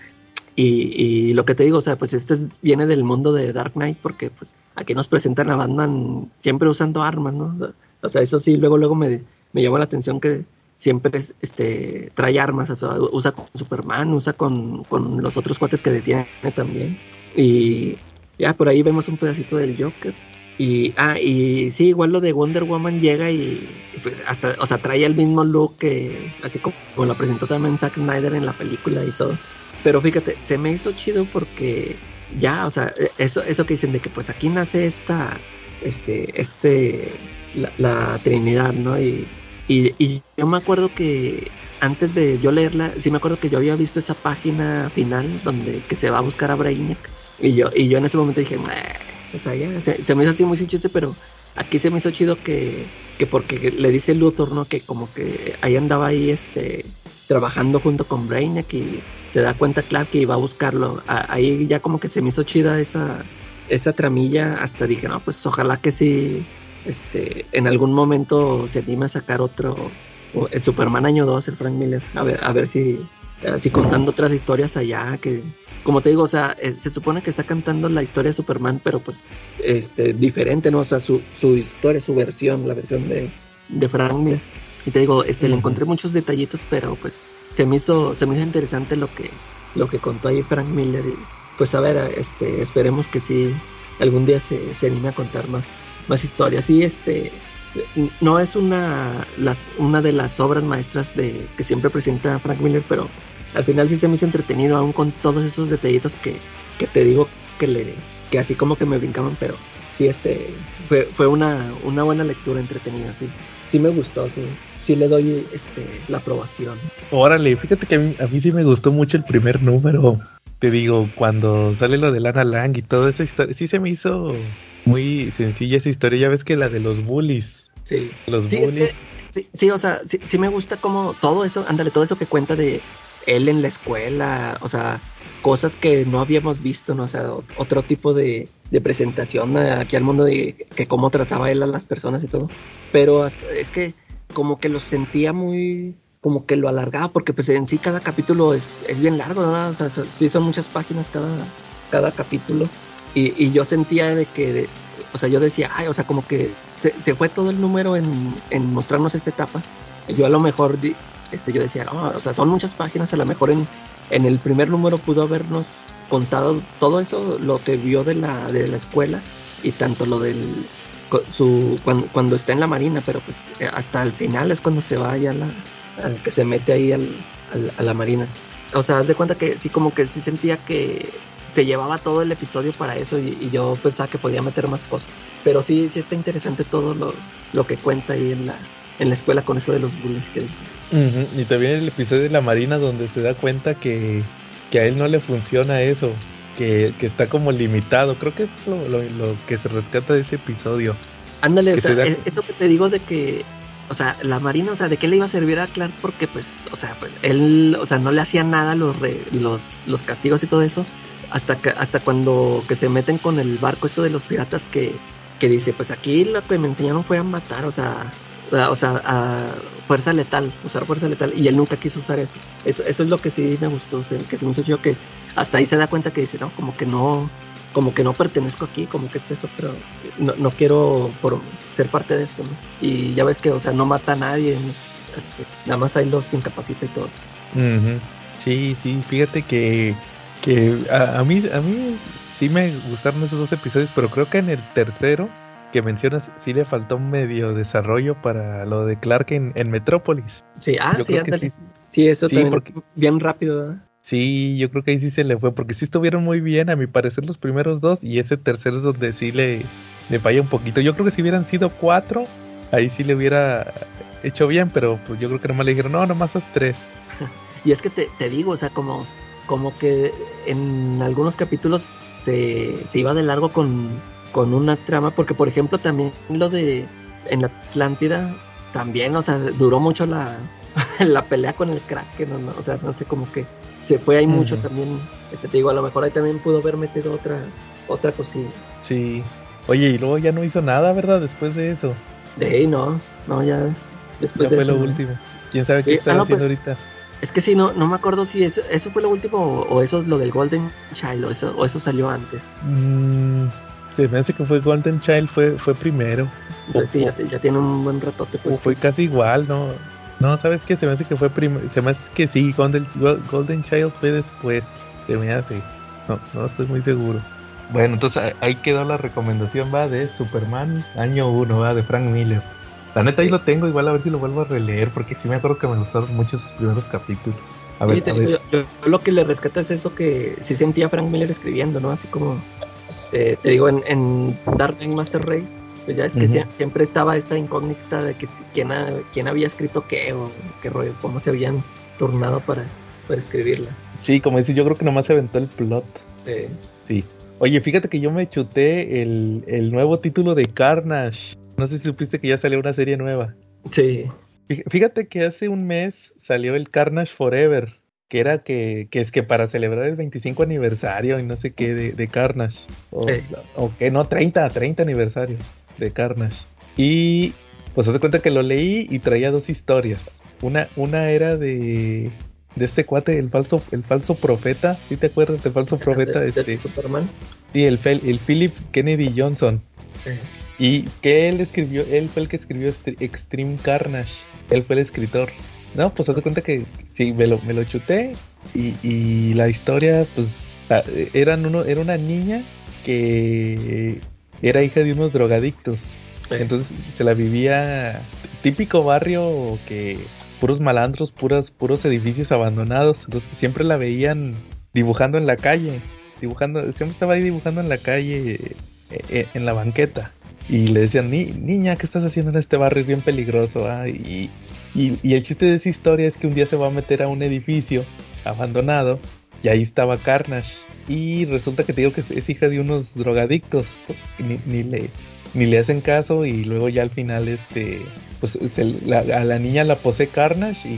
Y, y lo que te digo, o sea, pues este es- viene del mundo de Dark Knight porque pues aquí nos presentan a Batman siempre usando armas, ¿no? O sea, o sea, eso sí, luego, luego me, me llamó la atención que siempre es, este, trae armas, usa con Superman, usa con, con los otros cuates que detiene también. Y ya por ahí vemos un pedacito del Joker. Y, ah, y sí, igual lo de Wonder Woman llega y, pues hasta, o sea, trae el mismo look que, así como, como lo presentó también Zack Snyder en la película y todo. Pero fíjate, se me hizo chido porque ya, o sea, eso, eso que dicen de que pues aquí nace esta, este, este, la, la Trinidad, ¿no? Y, y, y yo me acuerdo que antes de yo leerla, sí me acuerdo que yo había visto esa página final donde que se va a buscar a Brainiac. Y yo, y yo en ese momento dije, o sea, ya, se, me hizo así muy sin chiste, pero aquí se me hizo chido que, que porque le dice Luthor, ¿no? Que como que ahí andaba ahí, este, trabajando junto con Brainiac y se da cuenta Clark que iba a buscarlo. Ahí ya como que se me hizo chida esa, esa tramilla, hasta dije, no, pues ojalá que sí, este, en algún momento se anime a sacar otro, el Superman año 2, el Frank Miller, a ver, a ver si, contando otras historias allá, que, como te digo, o sea, eh, se supone que está cantando la historia de Superman, pero pues, este, diferente, ¿no? O sea, su, su historia, su versión, la versión de, de Frank Miller. Y te digo, este, le encontré muchos detallitos, pero pues, se me hizo, se me hizo interesante lo que, lo que contó ahí Frank Miller y, pues, a ver, este, esperemos que sí, algún día se, se anime a contar más, más historias. Sí, este, no es una, las, una de las obras maestras de, que siempre presenta Frank Miller, pero al final sí se me hizo entretenido, aún con todos esos detallitos que, que te digo que le, que así como que me brincaban, pero sí, este, fue, fue una, una buena lectura entretenida, sí, sí me gustó, sí, sí le doy, este, la aprobación. Órale, fíjate que a mí, a mí sí me gustó mucho el primer número. Te digo, cuando sale lo de Lana Lang y esa historia, sí se me hizo muy sencilla esa historia. Ya ves que la de los bullies. Sí. Los Sí, es bullies. que, sí, sí, o sea, sí, sí me gusta como todo eso, ándale, todo eso que cuenta de él en la escuela, o sea, cosas que no habíamos visto, ¿no? O sea, ot- otro tipo de, de presentación aquí al mundo de que cómo trataba él a las personas y todo. Pero hasta- es que como que lo sentía muy, como que lo alargaba, porque pues en sí cada capítulo es, es bien largo, ¿no? O sea, sí son muchas páginas cada, cada capítulo. Y, yo sentía de que, o sea, yo decía, ay, o sea, como que se, se fue todo el número en, en mostrarnos esta etapa. Yo a lo mejor, di- este, yo decía, no, o sea, son muchas páginas, a lo mejor en, en el primer número pudo habernos contado todo eso, lo que vio de la, de la escuela y tanto lo del, su, cuando, cuando está en la marina, pero pues hasta el final es cuando se va ya la, al que se mete ahí al, al- a la marina. O sea, haz de cuenta que sí, como que sí sentía que se llevaba todo el episodio para eso y, y yo pensaba que podía meter más cosas. Pero sí, sí está interesante todo lo, lo que cuenta ahí en la, en la escuela con eso de los bullies que Y también el episodio de la Marina donde se da cuenta que, que a él no le funciona eso, que, que está como limitado. Creo que es lo, lo, lo que se rescata de ese episodio. Ándale, Que o sea, da- e- eso que te digo de que, o sea, la Marina, o sea, ¿de qué le iba a servir a Clark? Porque, pues, o sea, pues, él, o sea, no le hacía nada los, re- los, los castigos y todo eso, hasta que, hasta cuando que se meten con el barco esto de los piratas que, que dice, pues aquí lo que me enseñaron fue a matar, o sea, a- o sea, a fuerza letal, usar fuerza letal, y él nunca quiso usar eso. Eso, eso es lo que sí me gustó, que se me hizo chido que hasta ahí se da cuenta que dice, no, como que no, como que no pertenezco aquí, como que este es otro, no, no quiero ser parte de esto, ¿no? Y ya ves que, o sea, no mata a nadie. Este, nada más ahí los incapacita y todo. Sí, sí, fíjate que, que a, a mí, a mí sí me gustaron esos dos episodios, pero creo que en el tercero que mencionas sí le faltó medio desarrollo para lo de Clark en, en Metrópolis. Sí, ah, Yo sí, creo que sí. Sí, eso Sí, también porque- bien rápido, ¿verdad? Sí, yo creo que ahí sí se le fue, porque sí estuvieron muy bien, a mi parecer, los primeros dos, y ese tercero es donde sí le, le falla un poquito. Yo creo que si hubieran sido cuatro, ahí sí le hubiera hecho bien, pero pues yo creo que nomás le dijeron, no, nomás haz tres. Y es que te, te digo, o sea, como, como que en algunos capítulos se, se iba de largo con, con una trama, porque por ejemplo también lo de en la Atlántida, también, o sea, duró mucho la, la pelea con el Kraken, ¿no? ¿no? o sea, no sé, como que se fue ahí mucho también, este, te digo, a lo mejor ahí también pudo haber metido otras, otra cosilla. Sí. Oye, y luego ya no hizo nada, ¿verdad? Después de eso. De ahí, no, no, ya después ya de fue eso, lo no. último. ¿Quién sabe qué Eh, está ah, haciendo pues, ahorita? Es que sí, no, no me acuerdo si eso, eso fue lo último o, o eso es lo del Golden Child o eso, o eso salió antes. Mm, se me hace que fue Golden Child, fue, fue primero. Entonces sí, ya, tiene un buen ratote, pues. fue casi igual, ¿no? No, ¿sabes qué? Se me hace que fue primero. Se me hace que sí, Golden, Golden Child fue después. Se me hace. No, no estoy muy seguro. Bueno, entonces ahí- ahí quedó la recomendación, va, de Superman, año 1, va, de Frank Miller. La neta ahí lo tengo, igual a ver si lo vuelvo a releer, porque sí me acuerdo que me gustaron mucho sus primeros capítulos. A Sí, ver, te a ver. yo, yo lo que le rescata es eso que sí sentía Frank Miller escribiendo, ¿no? Así como, eh, te digo, en, en Dark Knight Master Race, pues ya es que siempre estaba esta incógnita de que quién, ha- quién había escrito qué o qué rollo, cómo se habían turnado para, para escribirla. Sí, como dices, yo creo que nomás se aventó el plot. Eh, Sí. Oye, fíjate que yo me chuté el, el nuevo título de Carnage. No sé si supiste que ya salió una serie nueva. sí, Fí- Fíjate que hace un mes salió el Carnage Forever, que era que, que es que para celebrar el 25 aniversario y no sé qué de, de Carnage. O, Eh. o que no, 30, 30 aniversario de Carnage. Y pues haz de cuenta que lo leí y traía dos historias. Una, una era de, de este cuate, el falso, el falso profeta. ¿Sí te acuerdas del falso profeta? de- de Este, Superman. sí, el, el Philip Kennedy Johnson. Eh, Y que él escribió, él fue el que escribió Extreme Carnage. Él fue el escritor. No, pues haz cuenta que sí, me lo, me lo chuté. Y, y la historia, pues, eran uno, era una niña que era hija de unos drogadictos. Entonces se la vivía típico barrio que puros malandros, puras, puros edificios abandonados. Entonces siempre la veían dibujando en la calle, dibujando, siempre estaba ahí dibujando en la calle, eh, eh, en la banqueta. Y le decían, "Ni- niña, ¿qué estás haciendo en este barrio? Es bien peligroso. ah". Y, y, el chiste de esa historia es que un día se va a meter a un edificio abandonado y ahí estaba Carnage. Y resulta que te digo que es, hija de unos drogadictos. Pues ni, ni le, ni le hacen caso y luego ya al final este pues la- a la niña la posee Carnage y,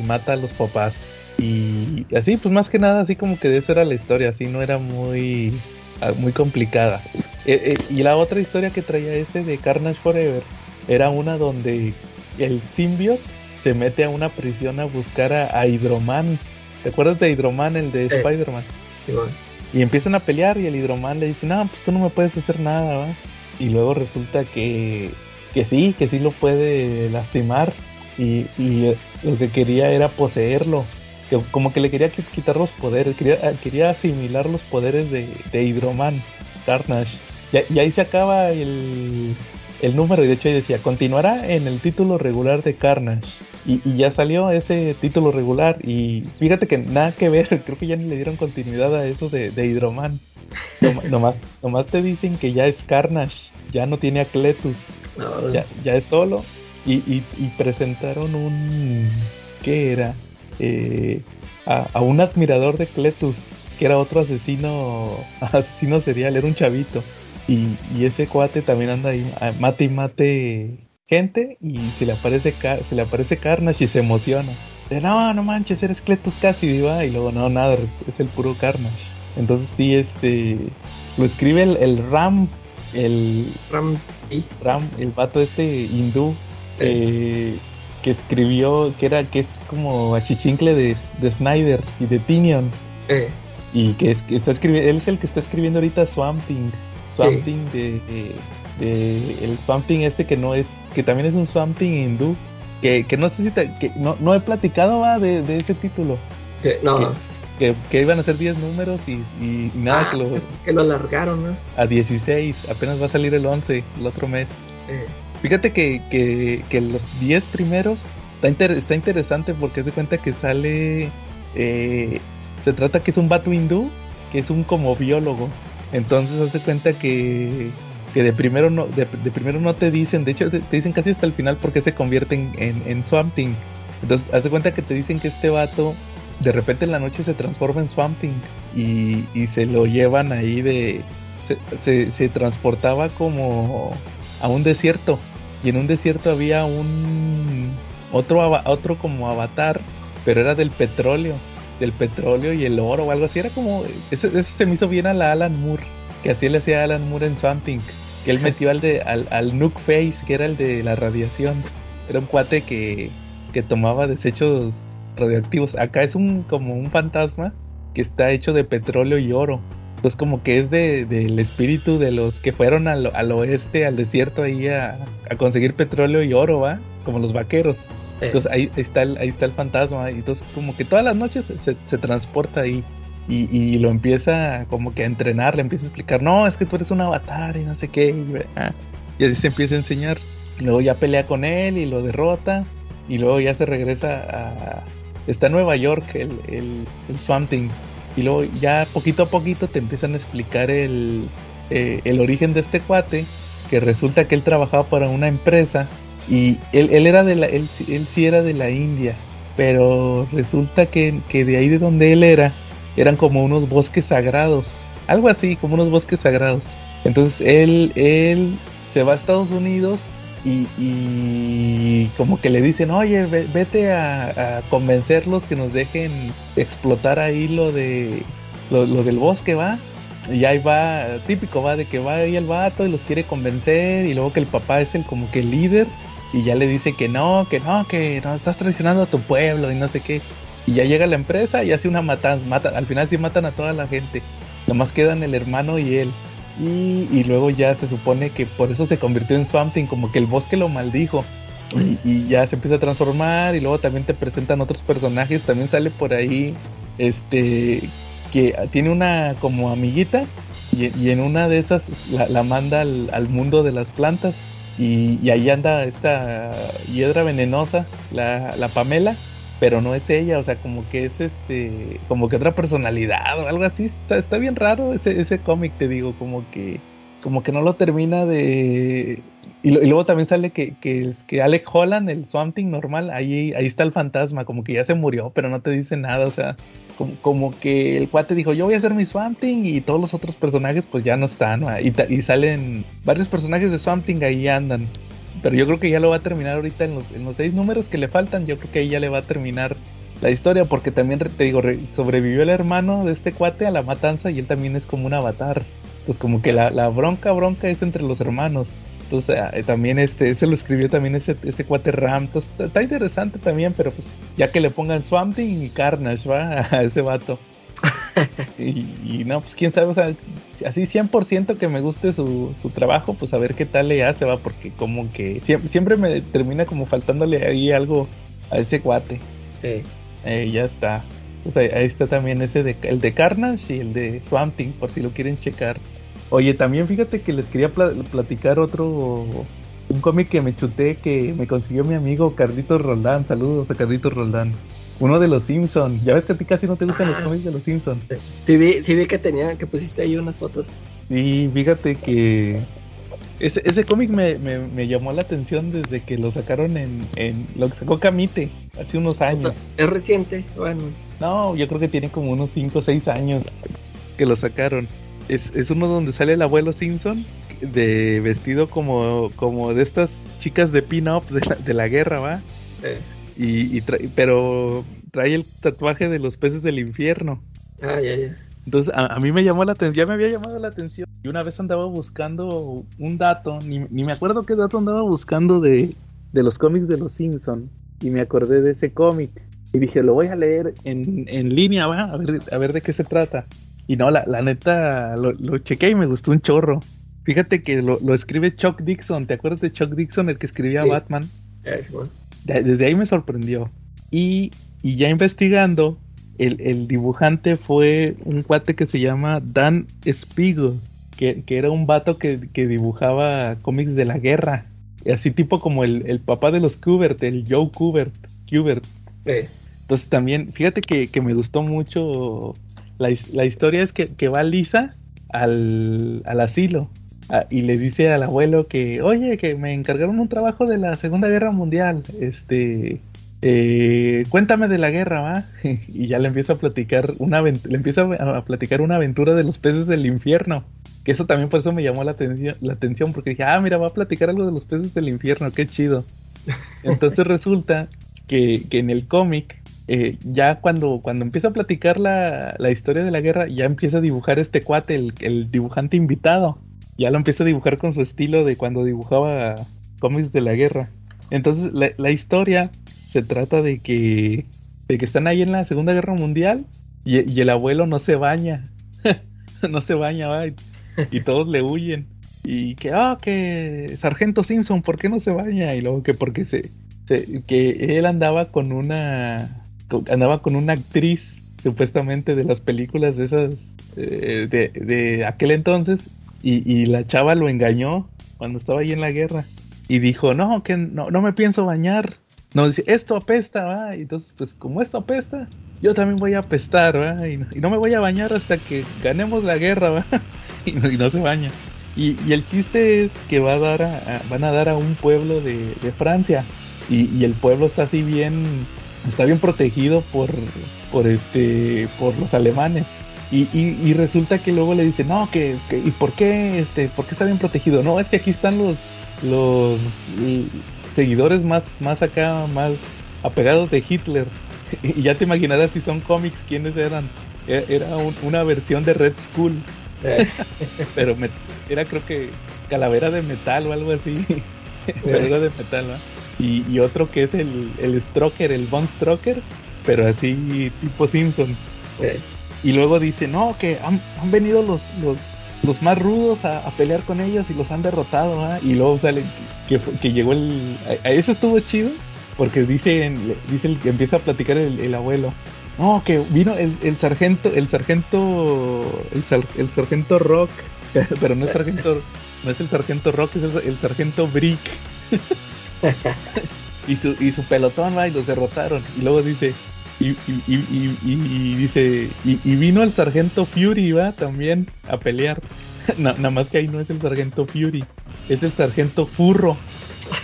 y mata a los papás y así pues más que nada así como que de eso era la historia así no era muy ah, muy complicada Eh, eh, y la otra historia que traía ese de Carnage Forever era una donde el symbiote se mete a una prisión a buscar a, a Hydroman ¿te acuerdas de Hydroman el de. Spider-Man? sí, bueno. Y empiezan a pelear y el hidroman le dice, no, pues tú no me puedes hacer nada, ¿va? Y luego resulta que, que sí, que sí lo puede lastimar. Y, y, eh, lo que quería era poseerlo. Que como que le quería qui- quitar los poderes, quería, quería asimilar los poderes de, de Hidroman, Carnage. Y, y ahí se acaba el, el número y de hecho ahí decía, continuará en el título regular de Carnage. Y, y ya salió ese título regular y fíjate que nada que ver, creo que ya ni le dieron continuidad a eso de, de Hidroman. Nom- nomás, nomás te dicen que ya es Carnage, ya no tiene a Cletus, No, ya, ya es solo. y, y, y presentaron un... ¿Qué era? Eh, a, a un admirador de Cletus, que era otro asesino, asesino serial, era un chavito. Y, y ese cuate también anda ahí, a- mate y mate gente, y se le aparece, se le aparece Carnage y se emociona. De no, no manches, eres Cletus Cassidy, va. Y luego, no, nada, es el puro Carnage. Entonces, sí, este. Lo escribe el, el Ram, el Ram y Ram, el vato este hindú, eh, que escribió, que era, que es como achichincle de, de Snyder y de Tinion. eh, Y que, es, que está escribiendo, él es el que está escribiendo ahorita Swamp Thing. Swamp Sí. Thing de, de- el Swamp Thing este que no es, que también es un Swamp Thing hindú. Que, que no sé si te, que no, no he platicado va de, de ese título. que- no, Que, que iban a ser 10 números y, y- y nada, ah, que lo, es que lo alargaron, ¿no? a 16. Apenas va a salir el 11 el otro mes. Eh, Fíjate que, que, que los 10 primeros está, inter- está interesante porque se cuenta que sale. eh, se trata que es un vato hindú que es un como biólogo. Entonces hace cuenta que, que de primero no de, primero no te dicen, de hecho te, dicen casi hasta el final porque se convierte en, en, Swamp Thing. Entonces hace cuenta que te dicen que este vato de repente en la noche se transforma en Swamp Thing y, y se lo llevan ahí de... Se, se, se transportaba como a un desierto y en un desierto había un otro otro como avatar pero era del petróleo del petróleo y el oro o algo así era como ese, ese se me hizo bien a la Alan Moore que así le hacía Alan Moore en Swamp Thing que él metió al de al, al Nuke Face que era el de la radiación era un cuate que que tomaba desechos radioactivos acá es un como un fantasma que está hecho de petróleo y oro entonces como que es de, del espíritu de los que fueron al, al oeste, al desierto ahí a, a conseguir petróleo y oro, ¿va? Como los vaqueros. Entonces ahí está el, ahí está el fantasma. Y entonces como que todas las noches se, transporta ahí. Y, lo empieza como que a entrenar, le empieza a explicar, no, es que tú eres un avatar y no sé qué. Y, ah, así se empieza a enseñar. Luego ya pelea con él y lo derrota. Y luego ya se regresa a... Está en Nueva York el, el, el Swamp Thing. Y luego ya poquito a poquito te empiezan a explicar el, eh, el origen de este cuate. Que resulta que él trabajaba para una empresa. Y él, él era de la, él, él sí era de la India. Pero resulta que, que de ahí de donde él era, eran como unos bosques sagrados. Algo así, como unos bosques sagrados. Entonces él, él se va a Estados Unidos y, y como que le dicen, oye, ve- vete a, a convencerlos que nos dejen explotar ahí lo de lo, lo del bosque, va. Y ahí va, típico, va, de que va ahí el vato y los quiere convencer y luego que el papá es el como que el líder y ya le dice que no, que no, que no estás traicionando a tu pueblo y no sé qué. Y ya llega la empresa y hace una matanza, mata, al final sí matan a toda la gente. Nomás quedan el hermano y él. Y, luego ya se supone que por eso se convirtió en Swamp Thing, como que el bosque lo maldijo. Y, ya se empieza a transformar y luego también te presentan otros personajes. También sale por ahí este que tiene una como amiguita y, en una de esas la, manda al mundo de las plantas. Y, y ahí anda esta hiedra venenosa, la, la Pamela, pero no es ella, o sea, como que es este, como que otra personalidad o algo así. Está, está bien raro ese, ese cómic, te digo, como que, como que no lo termina de. Y, lo- y luego también sale que, que, que Alec Holland, el Swamp Thing normal, ahí, ahí está el fantasma, como que ya se murió, pero no te dice nada, o sea, como, como que el cuate dijo, yo voy a hacer mi Swamp Thing y todos los otros personajes pues ya no están, y, y salen varios personajes de Swamp Thing ahí andan. Pero yo creo que ya lo va a terminar ahorita en los, en los seis números que le faltan. Yo creo que ahí ya le va a terminar la historia. Porque también, te digo, re- sobrevivió el hermano de este cuate a la matanza y él también es como un avatar. Pues como que la, la bronca, bronca es entre los hermanos. Entonces eh, también este, ese lo escribió también ese, ese cuate Ram. Entonces está- interesante también, pero pues ya que le pongan Swamp Thing y Carnage, va, a ese vato. Y, y no, pues quién sabe, o sea, así 100% que me guste su, su trabajo, pues a ver qué tal le hace, va, porque como que siempre, siempre me termina como faltándole ahí algo a ese cuate. Sí. Eh, ya está. O sea, ahí está también ese de el de Carnage y el de Swamp Thing, por si lo quieren checar. Oye, también fíjate que les quería pla- platicar otro un cómic que me chuté que me consiguió mi amigo Carlitos Roldán. Saludos a Carlitos Roldán. Uno de los Simpson. Ya ves que a ti casi no te gustan los cómics de los Simpson. Sí vi, sí vi que tenía, que pusiste ahí unas fotos. Sí, fíjate que Ese, ese cómic me, me, me llamó la atención desde que lo sacaron en, en lo que sacó Camite hace unos O años. sea, es reciente, bueno. No, yo creo que tiene como unos 5 o 6 años que lo sacaron. Es, es uno donde sale el abuelo Simpson de vestido como, como de estas chicas de pin-up de la, de la guerra, ¿va? eh, Y, y trae- pero trae el tatuaje de los peces del infierno. ah, ya, ya. Entonces a, a mí me llamó la atención, ya me había llamado la atención. Y una vez andaba buscando un dato, ni, ni me acuerdo qué dato andaba buscando de, de los cómics de los Simpson Y me acordé de ese cómic. Y dije, lo voy a leer en, en línea, va, a ver, a ver de qué se trata. Y no, la, la neta, lo, lo chequé y me gustó un chorro. Fíjate que lo, lo escribe Chuck Dixon. ¿Te acuerdas de Chuck Dixon, el que escribía Sí. Batman? Bueno. Desde ahí me sorprendió. Y, y ya investigando, el, el dibujante fue un cuate que se llama Dan Spiegel, que, que era un vato que, que dibujaba cómics de la guerra. Así tipo como el, el papá de los Kubert, el Joe Kubert. Kubert. Eh, Entonces también, fíjate que, que me gustó mucho. La, la historia es que, que va Lisa al, al asilo ah, y le dice al abuelo que, oye, que me encargaron un trabajo de la Segunda Guerra Mundial. Este, eh, cuéntame de la guerra, ¿va? y ya le empieza a platicar una le empieza a, a platicar una aventura de los peces del infierno. Que eso también por eso me llamó la atención, la atención porque dije, ah, mira, va a platicar algo de los peces del infierno, qué chido. Entonces resulta que, que en el cómic, eh, ya cuando, cuando empieza a platicar la, la historia de la guerra, ya empieza a dibujar este cuate, el, el dibujante invitado. Ya lo empieza a dibujar con su estilo de cuando dibujaba cómics de la guerra. Entonces la, la historia se trata de que, de que están ahí en la Segunda Guerra Mundial y, y el abuelo no se baña. no se baña, y, y todos le huyen. Y que, ah, que Sargento Simpson, ¿por qué no se baña? Y luego que porque se, se- que él andaba con una andaba con una actriz supuestamente de las películas de esas eh, de, de aquel entonces y, y la chava lo engañó cuando estaba ahí en la guerra y dijo no que no, no me pienso bañar no dice esto apesta va y entonces pues como esto apesta yo también voy a apestar va y, no- me voy a bañar hasta que ganemos la guerra va. Y no, y no se baña. Y, y el chiste es que va a dar a- a- van a dar a un pueblo de, de Francia y, y el pueblo está así bien está bien protegido por por este por los alemanes. Y, y, y resulta que luego le dice no que, y por qué este por qué está bien protegido no es que aquí están los los seguidores más más acá más apegados de Hitler. Y ya te imaginarás si son cómics quiénes eran. E- era un- una versión de Red eh, pero era creo que calavera de metal o algo así. pero de metal, ¿va? Y, y otro que es el, el Stroker, el Von Stroker, pero así tipo Simpson. Y luego dice, no, que han, han venido los, los, los más rudos a, a pelear con ellos y los han derrotado, ¿va? Y luego sale que, fue- que llegó el... A, a eso estuvo chido, porque dice, dice el que empieza a platicar el, el abuelo. No, que vino el, el sargento, el sargento, el, sar- el sargento Rock, pero no es sargento, no es el sargento Rock, es el, el sargento Brick. y su, y su pelotón va y los derrotaron. Y luego dice, y, y, y, dice, y, vino el sargento Fury, va también a pelear. Na- nada más que ahí no es el sargento Fury, es el sargento Furro.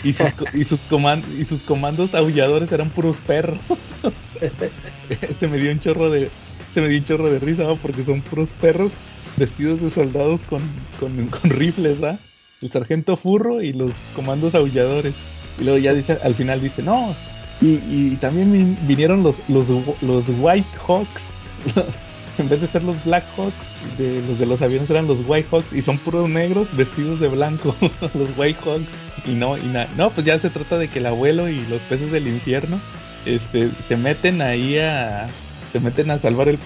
Y sus, y sus, coman- y sus comandos aulladores eran puros perros. se me dio un chorro de se me dio un chorro de risa porque son puros perros vestidos de soldados con, con, con rifles el sargento furro y los comandos aulladores y luego ya dice al final dice no y, y también vin- vinieron los los, los white hawks. En vez de ser los black hawks de los de los aviones eran los white hawks y son puros negros vestidos de blanco. Los white hawks. Y no y na- no pues ya se trata de que el abuelo y los peces del infierno este se meten ahí a se meten a salvar el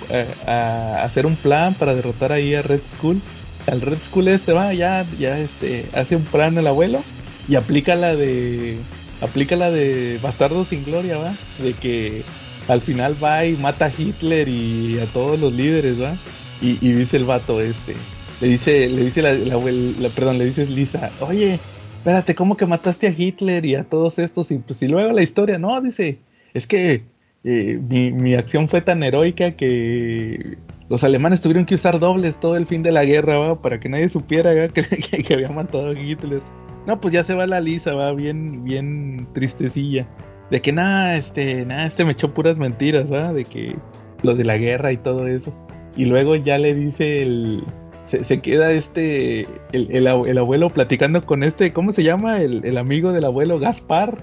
a, a hacer un plan para derrotar ahí a Red Skull. Al Red Skull este va ya ya este hace un plan el abuelo y aplica la de aplica la de Bastardo sin Gloria va de que al final va y mata a Hitler y a todos los líderes va y, dice el vato este le dice le dice la, la perdón le dice Lisa oye espérate cómo que mataste a Hitler y a todos estos y pues y luego la historia no dice es que eh, mi, mi acción fue tan heroica que, los alemanes tuvieron que usar dobles todo el fin de la guerra, ¿va? Para que nadie supiera que, que había matado a Hitler. No, pues ya se va la Lisa, va bien, bien tristecilla. De que nada, este, nada, este me echó puras mentiras, ¿va? De que lo de la guerra y todo eso. Y luego ya le dice el. Se, se queda este. El, el, el, abuelo platicando con este. ¿Cómo se llama? El, el amigo del abuelo, Gaspar.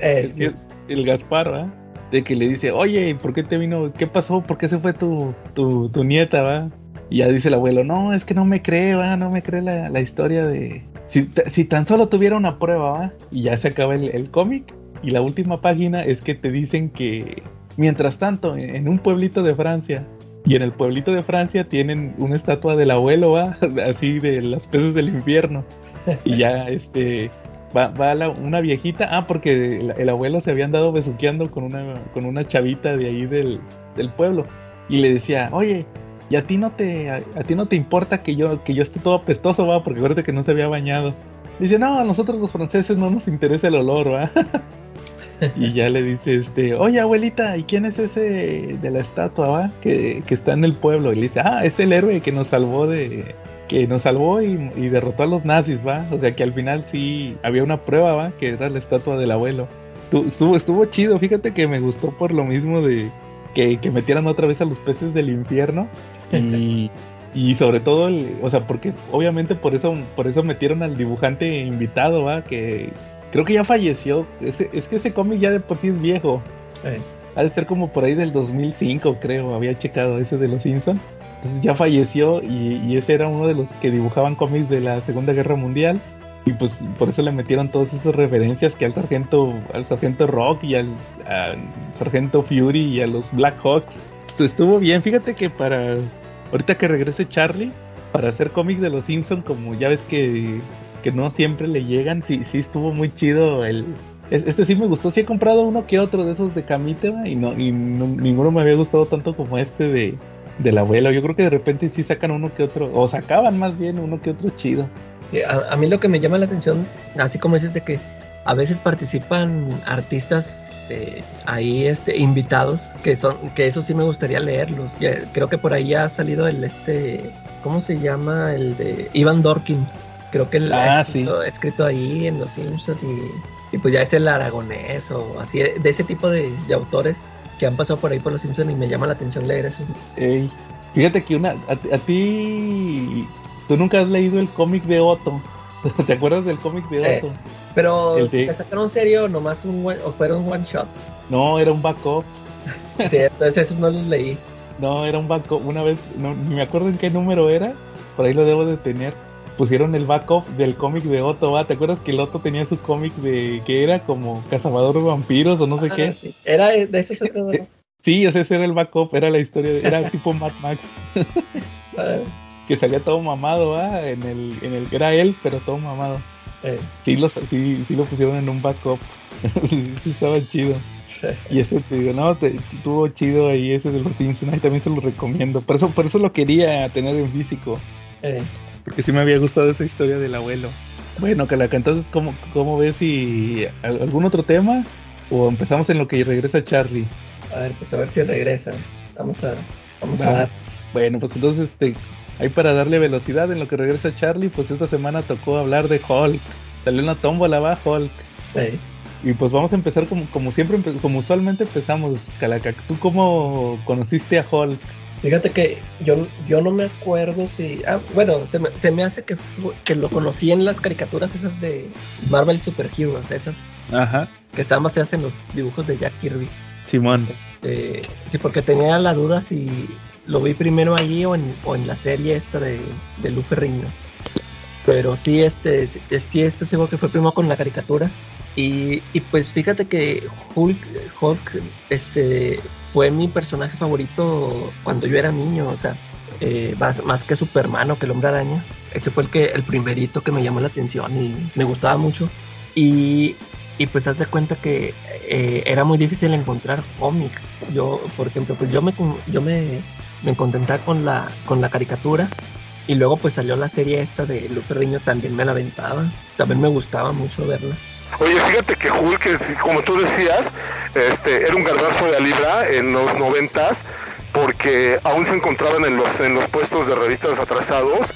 Eh, sí. el, el, Gaspar, ¿va? De que le dice, oye, ¿por qué te vino? ¿Qué pasó? ¿Por qué se fue tu, tu, tu nieta, va? Y ya dice el abuelo, no, es que no me cree, va, no me cree la, la historia de. Si, si, tan solo tuviera una prueba, va. Y ya se acaba el, el cómic. Y la última página es que te dicen que, mientras tanto, en un pueblito de Francia, y en el pueblito de Francia tienen una estatua del abuelo, ¿va? así de los peces del infierno. Y ya, este, va, va la, una viejita, ah, porque el, el, abuelo se había andado besuqueando con una, con una chavita de ahí del, del pueblo. Y le decía, oye, ¿y a ti no te, a, ti no te importa que yo, que yo esté todo apestoso, va? Porque acuérdate que no se había bañado. Dice, no, a nosotros los franceses no nos interesa el olor, va. y ya le dice, este, oye abuelita, ¿y quién es ese de la estatua, va? Que, que está en el pueblo. Y le dice, ah, es el héroe que nos salvó de, que nos salvó y, y, derrotó a los nazis, ¿va? O sea que al final sí había una prueba, ¿va? Que era la estatua del abuelo. Estuvo, estuvo chido, fíjate que me gustó por lo mismo de que, que metieran otra vez a los peces del infierno. Y, y sobre todo, el, o sea, porque obviamente por eso, por eso metieron al dibujante invitado, ¿va? Que creo que ya falleció. Ese, es que ese cómic ya de por sí es viejo. Eh. Ha de ser como por ahí del 2005, creo, había checado ese de los Simpsons. Entonces ya falleció y, y, ese era uno de los que dibujaban cómics de la Segunda Guerra Mundial. Y pues por eso le metieron todas esas referencias que al sargento, al sargento Rock y al, al sargento Fury y a los Black Hawks. Estuvo bien, fíjate que para ahorita que regrese Charlie, para hacer cómics de los Simpsons, como ya ves que, que no siempre le llegan, sí, sí estuvo muy chido el, este sí me gustó, sí he comprado uno que otro de esos de Camite y no y no, ninguno me había gustado tanto como este de del abuelo. Yo creo que de repente sí sacan uno que otro, o sacaban más bien uno que otro chido. A, a, mí lo que me llama la atención, así como dices de que a veces participan artistas este, ahí este, invitados que son que eso sí me gustaría leerlos. Creo que por ahí ha salido el este, ¿cómo se llama? El de Ivan Dorkin. Creo que él ah, ha escrito, sí. escrito, ahí en Los Simpsons y, y, pues ya es el aragonés o así, de ese tipo de, de, autores que han pasado por ahí por Los Simpsons y me llama la atención leer eso. Ey, fíjate que una, a, a ti, tú nunca has leído el cómic de Otto. ¿Te acuerdas del cómic de Otto? Eh, pero el, sí. ¿te sacaron serio nomás un one, o fueron one shots? No, era un backup. sí, entonces esos no los leí. No, era un backup. Una vez, no, ni me acuerdo en qué número era, por ahí lo debo de tener. Pusieron el backup del cómic de Otto, ¿va? ¿Te acuerdas que el Otto tenía su cómic de que era como cazador de vampiros o no sé ah, qué? Sí. Era de eso se Sí, ese era el backup, era la historia, de, era tipo Mad Max. Que salía todo mamado, ¿va? En el, en el, era él, pero todo mamado. Eh. Sí, lo, sí, sí, lo pusieron en un backup. sí, estaba chido. Y ese te digo, no, te, estuvo chido ahí ese de los Simpsons, ahí también se lo recomiendo. Por eso, por eso lo quería tener en físico. Eh. Porque sí me había gustado esa historia del abuelo. Bueno, Calaca, entonces, ¿cómo, cómo ves si algún otro tema? ¿O empezamos en lo que regresa Charlie? A ver, pues a ver si regresa. Vamos a, vamos ah, a dar. Bueno, pues entonces, este, ahí para darle velocidad en lo que regresa Charlie, pues esta semana tocó hablar de Hulk. Salió una tómbola, va Hulk. Sí. Y pues vamos a empezar como, como siempre, como usualmente empezamos, Calaca. ¿Tú cómo conociste a Hulk? Fíjate que yo, yo no me acuerdo si... Ah, bueno, se me, se me hace que, que lo conocí en las caricaturas esas de Marvel Super Heroes, esas Ajá. que estaban basadas en los dibujos de Jack Kirby. Simón. Este, sí, porque tenía la duda si lo vi primero allí o en, o en la serie esta de, de Riño. Pero sí, este, sí, esto seguro que fue primero con la caricatura. Y, y, pues fíjate que Hulk, Hulk este, fue mi personaje favorito cuando yo era niño, o sea, eh, más, más, que Superman o que el Hombre Araña. Ese fue el, que, el primerito que me llamó la atención y me gustaba mucho. Y, y pues haz de cuenta que eh, era muy difícil encontrar cómics. Yo, por ejemplo, pues yo me, yo me, me contentaba con la, con la caricatura y luego pues salió la serie esta de Lupe Riño, también me la aventaba. También me gustaba mucho verla. Oye, fíjate que Hulk, como tú decías, este, era un garbazo de libra en los noventas, porque aún se encontraban en los, en los puestos de revistas atrasados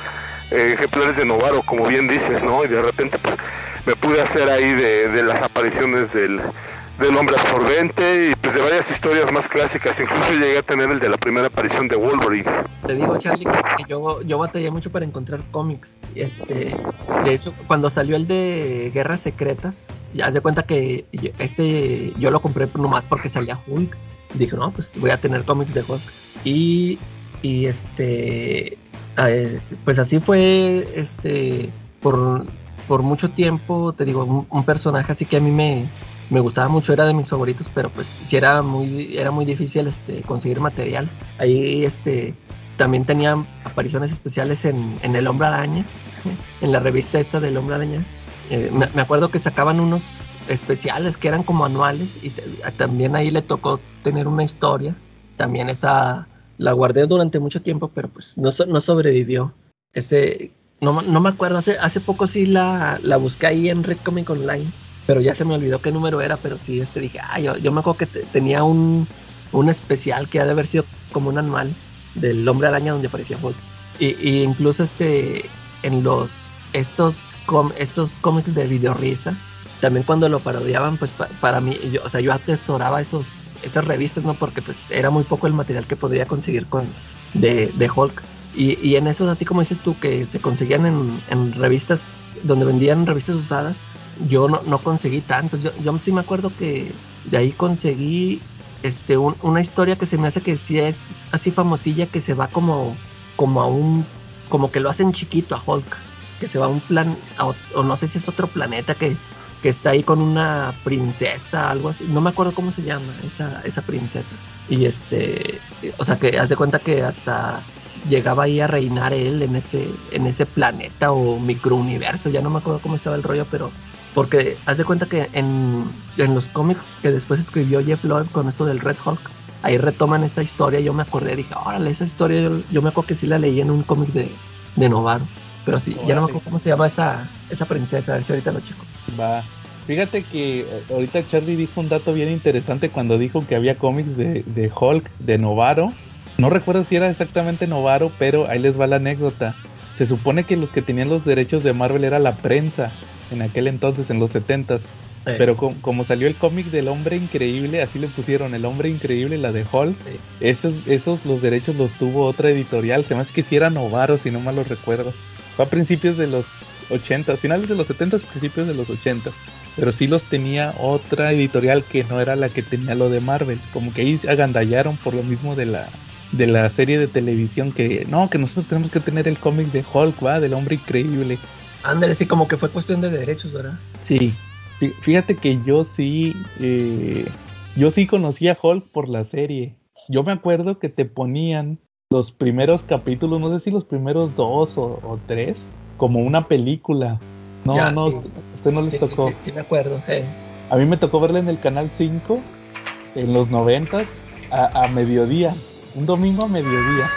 eh, ejemplares de Novaro, como bien dices, ¿no? Y de repente pues me pude hacer ahí de, de las apariciones del, del hombre absorbente y pues de varias historias más clásicas. Incluso llegué a tener el de la primera aparición de Wolverine. Te digo, Charlie, que, yo, yo batallé mucho para encontrar cómics. Este, de hecho, cuando salió el de Guerras Secretas, ya de cuenta que ese yo lo compré nomás porque salía Hulk. Dije, no, pues voy a tener cómics de Hulk. Y, y este, eh, pues así fue, este, por, por mucho tiempo, te digo, un, un personaje así que a mí me, me gustaba mucho, era de mis favoritos, pero pues sí era muy, era muy difícil este, conseguir material. Ahí este, también tenía apariciones especiales en, en El Hombre Araña, en la revista esta del Hombre Araña. Eh, me, me, acuerdo que sacaban unos especiales que eran como anuales y también ahí le tocó tener una historia. También esa la guardé durante mucho tiempo, pero pues no, no sobrevivió. Ese, no, no me acuerdo, hace, hace poco sí la, la busqué ahí en Red Comic Online pero ya se me olvidó qué número era, pero sí, este dije, ah, yo, yo me acuerdo que tenía un, un especial que ha de haber sido como un anual del Hombre Araña donde aparecía Hulk. Y, y incluso este, en los, estos, com, estos cómics de videorisa, también cuando lo parodiaban, pues pa, para mí, yo, o sea, yo atesoraba esos, esas revistas, ¿no? Porque pues era muy poco el material que podría conseguir con, de, de Hulk. Y, y, en esos, así como dices tú, que se conseguían en, en revistas, donde vendían revistas usadas, yo no, no conseguí tantos. Yo, yo, sí me acuerdo que de ahí conseguí este un, una historia que se me hace que sí es así famosilla, que se va como, como a un, como que lo hacen chiquito a Hulk, que se va a un plan, a, o no sé si es otro planeta que, que está ahí con una princesa, algo así. No me acuerdo cómo se llama esa, esa princesa. Y este, o sea que haz de cuenta que hasta llegaba ahí a reinar él en ese, en ese planeta o microuniverso, ya no me acuerdo cómo estaba el rollo, pero porque haz de cuenta que en, en los cómics que después escribió Jeff Loeb con esto del Red Hulk, ahí retoman esa historia. Yo me acordé, dije, órale, esa historia yo, yo me acuerdo que sí la leí en un cómic de, de Novaro. Pero sí, órale. ya no me acuerdo cómo se llama esa, esa princesa, a ver si ahorita lo chico. Va. Fíjate que ahorita Charlie dijo un dato bien interesante cuando dijo que había cómics de, de Hulk, de Novaro. No recuerdo si era exactamente Novaro, pero ahí les va la anécdota. Se supone que los que tenían los derechos de Marvel era la prensa en aquel entonces, en los 70 Sí. Pero com como salió el cómic del hombre increíble, así le pusieron el hombre increíble, la de Hulk, sí. esos, esos los derechos los tuvo otra editorial, se me hace que si era Novaro, si no mal lo recuerdo. Fue a principios de los 80, finales de los 70, principios de los 80. Pero sí los tenía otra editorial que no era la que tenía lo de Marvel. Como que ahí agandallaron por lo mismo de la, de la serie de televisión que no, que nosotros tenemos que tener el cómic de Hulk, va, del hombre increíble. Ándale, sí, como que fue cuestión de derechos, ¿verdad? Sí. Fíjate que yo sí, eh, yo sí conocí a Hulk por la serie. Yo me acuerdo que te ponían los primeros capítulos, no sé si los primeros dos o, o tres, como una película. No, ya, no, sí. usted no les sí, tocó. Sí, sí, me acuerdo. Eh. A mí me tocó verla en el canal 5 en los noventas a, a mediodía, un domingo a mediodía.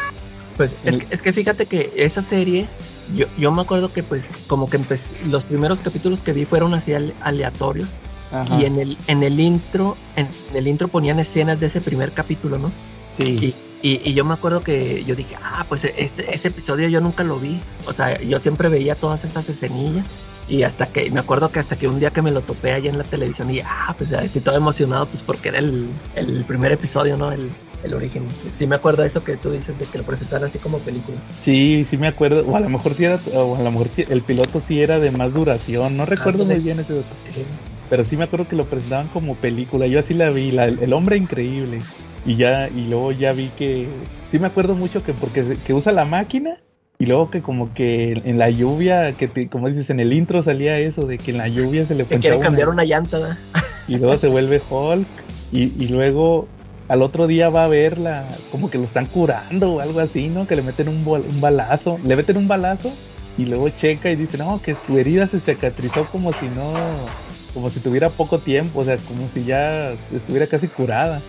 Pues es que, es que fíjate que esa serie, yo, yo me acuerdo que pues como que empecé, los primeros capítulos que vi fueron así aleatorios. Ajá. Y en el, en el intro, en el intro ponían escenas de ese primer capítulo, ¿no? Sí. Y, y, y yo me acuerdo que yo dije, ah, pues ese, ese, episodio yo nunca lo vi. O sea, yo siempre veía todas esas escenillas. Y hasta que, me acuerdo que hasta que un día que me lo topé allá en la televisión y ah, pues estoy todo emocionado, pues porque era el, el primer episodio, ¿no? El, el origen. Sí me acuerdo de eso que tú dices, de que lo presentaran así como película. Sí, sí me acuerdo. O a lo mejor sí era, o a lo mejor el piloto sí era de más duración. No recuerdo muy bien ese dato. Sí. Pero sí me acuerdo que lo presentaban como película. Yo así la vi, la, el hombre increíble. Y ya, y luego ya vi que. Sí me acuerdo mucho que porque que usa la máquina. Y luego que como que en la lluvia, que te, como dices, en el intro salía eso, de que en la lluvia se le que quiere cambiar una, una llanta. ¿no? Y luego se vuelve Hulk. Y, y luego al otro día va a verla, como que lo están curando o algo así, ¿no? Que le meten un, balazo, le meten un balazo y luego checa y dice, no, que tu herida se cicatrizó como si no, como si tuviera poco tiempo, o sea, como si ya estuviera casi curada.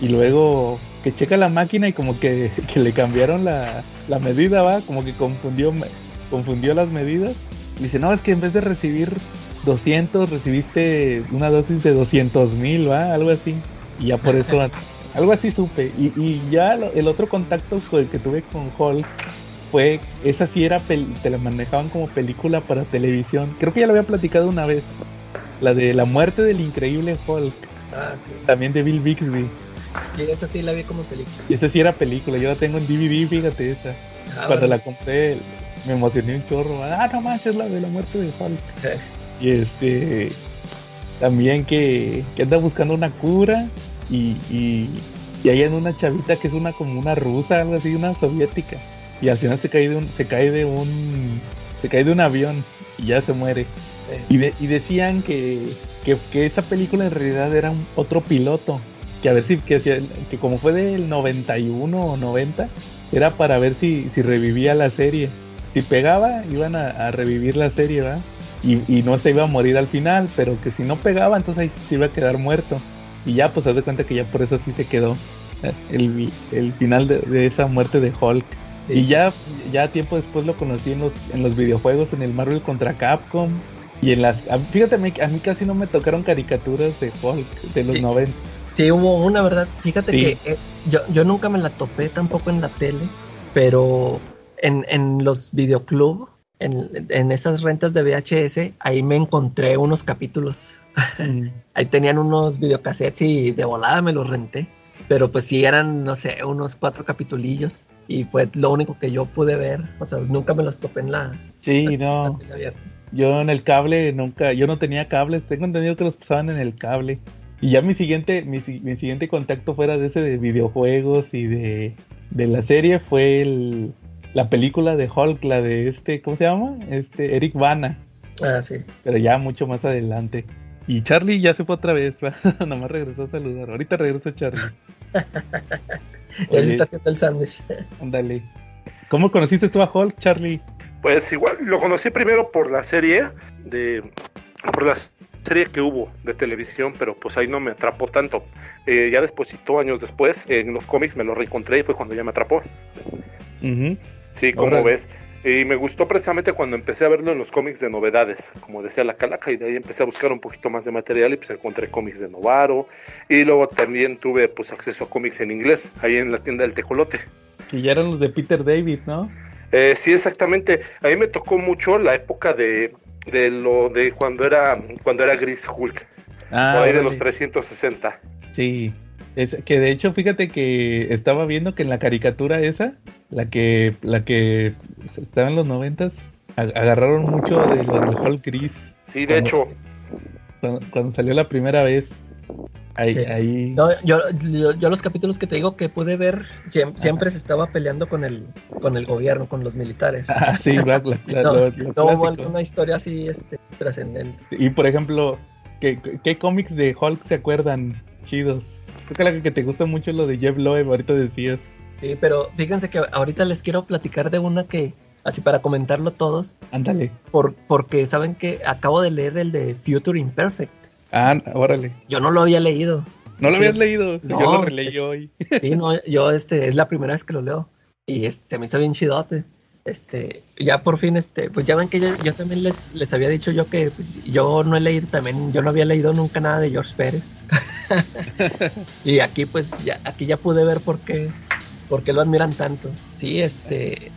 Y luego que checa la máquina y como que, que le cambiaron la, la, medida, va, como que confundió, confundió las medidas. Y dice, no, es que en vez de recibir 200, recibiste una dosis de 200 mil, va, algo así. Y ya por eso Algo así supe. Y, y ya lo- el otro contacto con el que tuve con Hulk fue, esa sí era, te la manejaban como película para televisión. Creo que ya lo había platicado una vez. La de la muerte del increíble Hulk, Ah, sí. también de Bill Bixby. Y esa sí la vi como película. Y esa sí era película, yo la tengo en DVD, fíjate esa. Ah, Cuando bueno. la compré me emocioné un chorro. Ah, no manches, la de la muerte de Hulk. Y este también que, que anda buscando una cura y, y, y hay en una chavita que es una como una rusa, algo así, una soviética. Y al final se cae de un, se cae de un se cae de un avión y ya se muere. Y, de- y decían que, que, que esa película en realidad era un, otro piloto. Que a ver si, que, que como fue del 91 o 90, era para ver si, si revivía la serie. Si pegaba, iban a, a revivir la serie, ¿verdad? Y, y no se iba a morir al final, pero que si no pegaba, entonces ahí se iba a quedar muerto. Y ya, pues, haz de cuenta que ya por eso sí se quedó eh, el, el final de, de esa muerte de Hulk. Sí. Y ya, ya tiempo después lo conocí en los, en los videojuegos, en el Marvel contra Capcom. Y en las. Fíjate, a mí, a mí casi no me tocaron caricaturas de Hulk de los Sí. 90. Sí, hubo una, ¿verdad? Fíjate Sí. que eh, yo, yo nunca me la topé tampoco en la tele, pero en, en los videoclub, en, en esas rentas de VHS, ahí me encontré unos capítulos. Ahí tenían unos videocassettes y de volada me los renté. Pero pues sí eran, no sé, unos cuatro capitulillos. Y fue lo único que yo pude ver. O sea, nunca me los topé en la, Sí, la- no. la. Yo en el cable nunca, yo no tenía cables, tengo entendido que los pasaban en el cable. Y ya mi siguiente, mi, mi siguiente contacto fuera de ese de videojuegos y de, de la serie fue el, la película de Hulk, la de este, ¿cómo se llama? Este, Eric Bana, Ah, sí. pero ya mucho más adelante. Y Charlie ya se fue otra vez, nomás regresó a saludar. Ahorita regreso Charlie. Ya se está haciendo el sándwich. Ándale. ¿Cómo conociste tú a Hulk, Charlie? Pues igual lo conocí primero por la serie de por la serie que hubo de televisión, pero pues ahí no me atrapó tanto. Eh, ya despuesito, años después, en los cómics me lo reencontré y fue cuando ya me atrapó. Ujú. Sí, como ves. Y me gustó precisamente cuando empecé a verlo en los cómics de novedades, como decía la calaca, y de ahí empecé a buscar un poquito más de material y pues encontré cómics de Novaro. Y luego también tuve pues acceso a cómics en inglés, ahí en la tienda del Tecolote. Que ya eran los de Peter David, ¿no? Eh, sí, exactamente. A mí me tocó mucho la época de, de lo de cuando era cuando era Gris Hulk, Ah, por ahí de órale. los 360. Sí, es que de hecho fíjate que estaba viendo que en la caricatura esa, la que la que estaba en los noventas, ag- agarraron mucho de lo del Hulk gris Sí, de hecho, cuando, cuando salió la primera vez. Ahí, Sí. ahí. No, yo, yo, yo los capítulos que te digo que pude ver, siempre, siempre se estaba peleando con el, con el gobierno, con los militares. Ah, sí, la- la- la- no, lo- lo no hubo alguna historia así este, trascendente. Y por ejemplo, ¿qué, qué cómics de Hulk se acuerdan chidos? Creo que la que te gusta mucho es lo de Jeff Loeb, ahorita decías. Sí, pero fíjense que ahorita les quiero platicar de una que, así para comentarlo todos, Ándale. por, porque saben que acabo de leer el de Future Imperfect. Ah, órale. Yo no lo había leído. ¿No lo Sí. habías leído? No, Yo lo releí es- hoy. Sí, no, yo este es la primera vez que lo leo y este, se me hizo bien chidote. Este, ya por fin, este, pues ya ven que yo, yo también les, les había dicho yo que pues, yo no he leído también, yo no había leído nunca nada de George Pérez. y aquí pues ya, aquí ya pude ver por qué, por qué lo admiran tanto. Sí, este,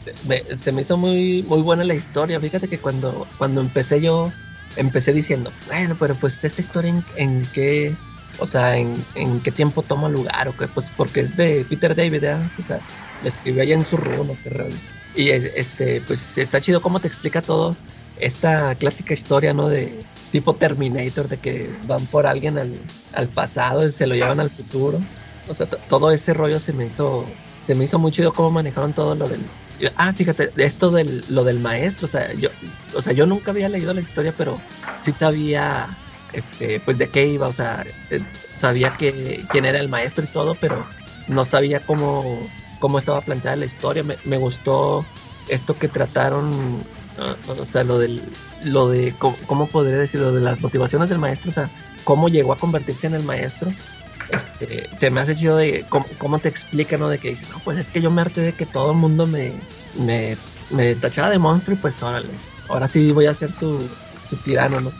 se me hizo muy, muy buena la historia. Fíjate que cuando, cuando empecé yo, empecé diciendo, bueno, pero pues esta historia en, qué, o sea, en, qué tiempo toma lugar, o qué, pues porque es de Peter David, ¿verdad? O sea, le escribió allá en su runo. Y es- este, pues está chido cómo te explica todo esta clásica historia, ¿no? De tipo Terminator, de que van por alguien al, al pasado y se lo llevan al futuro. O sea, to- todo ese rollo se me hizo, se me hizo muy chido cómo manejaron todo lo del. Ah, fíjate, esto del, lo del maestro, o sea, yo, o sea, yo nunca había leído la historia, pero sí sabía, este, pues de qué iba, o sea, eh, sabía que quién era el maestro y todo, pero no sabía cómo, cómo estaba planteada la historia. Me, gustó esto que trataron, o sea, lo del, lo de, cómo, cómo podría decirlo, de las motivaciones del maestro, o sea, cómo llegó a convertirse en el maestro. Este, se me hace chido de cómo, te explica, ¿no? De que dice, no, pues es que yo me harté de que todo el mundo me, me, me tachaba de monstruo y pues órale, ahora sí voy a ser su, su tirano, ¿no?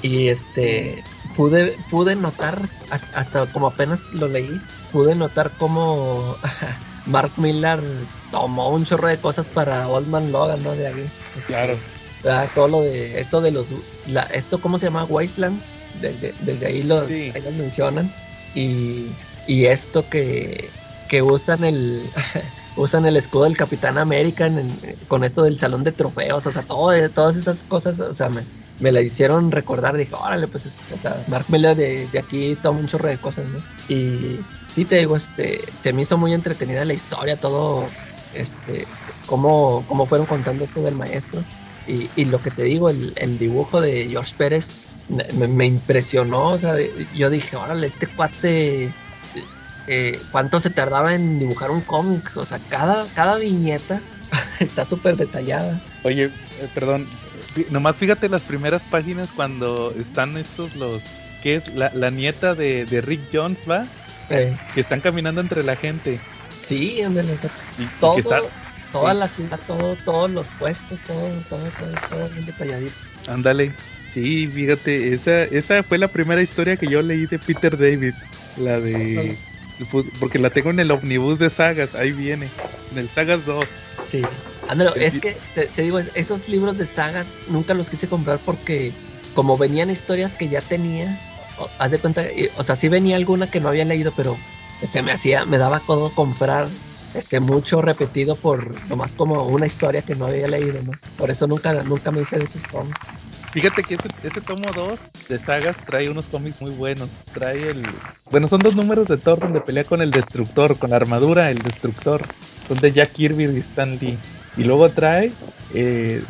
Y este, pude, pude notar, has- hasta como apenas lo leí, pude notar cómo Mark Millar tomó un chorro de cosas para Old Man Logan, ¿no? De ahí. Claro. ¿verdad? Todo lo de esto de los, la, esto cómo se llama Wastelands, desde, desde ahí los, Sí. ahí los mencionan y, y esto que, que usan el usan el escudo del Capitán América en- en- con esto del salón de trofeos, o sea, todo, todas esas cosas, o sea, me, me la hicieron recordar, dije, órale, pues, o sea, Mark Miller de, de aquí toma un chorro de cosas, ¿no? Y sí te digo, este, se me hizo muy entretenida la historia, todo, este, cómo, cómo fueron contando esto del maestro. Y, y lo que te digo, el, el dibujo de George Pérez me, impresionó, o sea, yo dije, órale, este cuate, eh, ¿cuánto se tardaba en dibujar un cómic? O sea, cada, cada viñeta está súper detallada. Oye, eh, perdón, nomás fíjate las primeras páginas cuando están estos los... ¿Qué es? La, la nieta de, de Rick Jones, ¿va? Eh, Que están caminando entre la gente. sí, ándale, Y, y todo, que está- toda sí. la ciudad, todo, todos los puestos, todo, todo, todo, todo bien detalladito. Ándale. Sí, fíjate, esa, esa fue la primera historia que yo leí de Peter David. La de... Porque la tengo en el omnibus de sagas, ahí viene. En el Sagas 2. Sí. Ándale, es que te, te digo, es- esos libros de sagas nunca los quise comprar porque como venían historias que ya tenía, haz de cuenta, o sea, sí venía alguna que no había leído, pero se me hacía, me daba codo comprar este mucho repetido por nomás como una historia que no había leído, ¿no? Por eso nunca, nunca me hice de esos tomos. Fíjate que ese, ese tomo 2 de sagas trae unos cómics muy buenos. Trae el. Bueno, son dos números de Thor donde pelea con el Destructor, con la armadura, el Destructor. Son de Jack Kirby y Stan Lee. Y luego trae eh,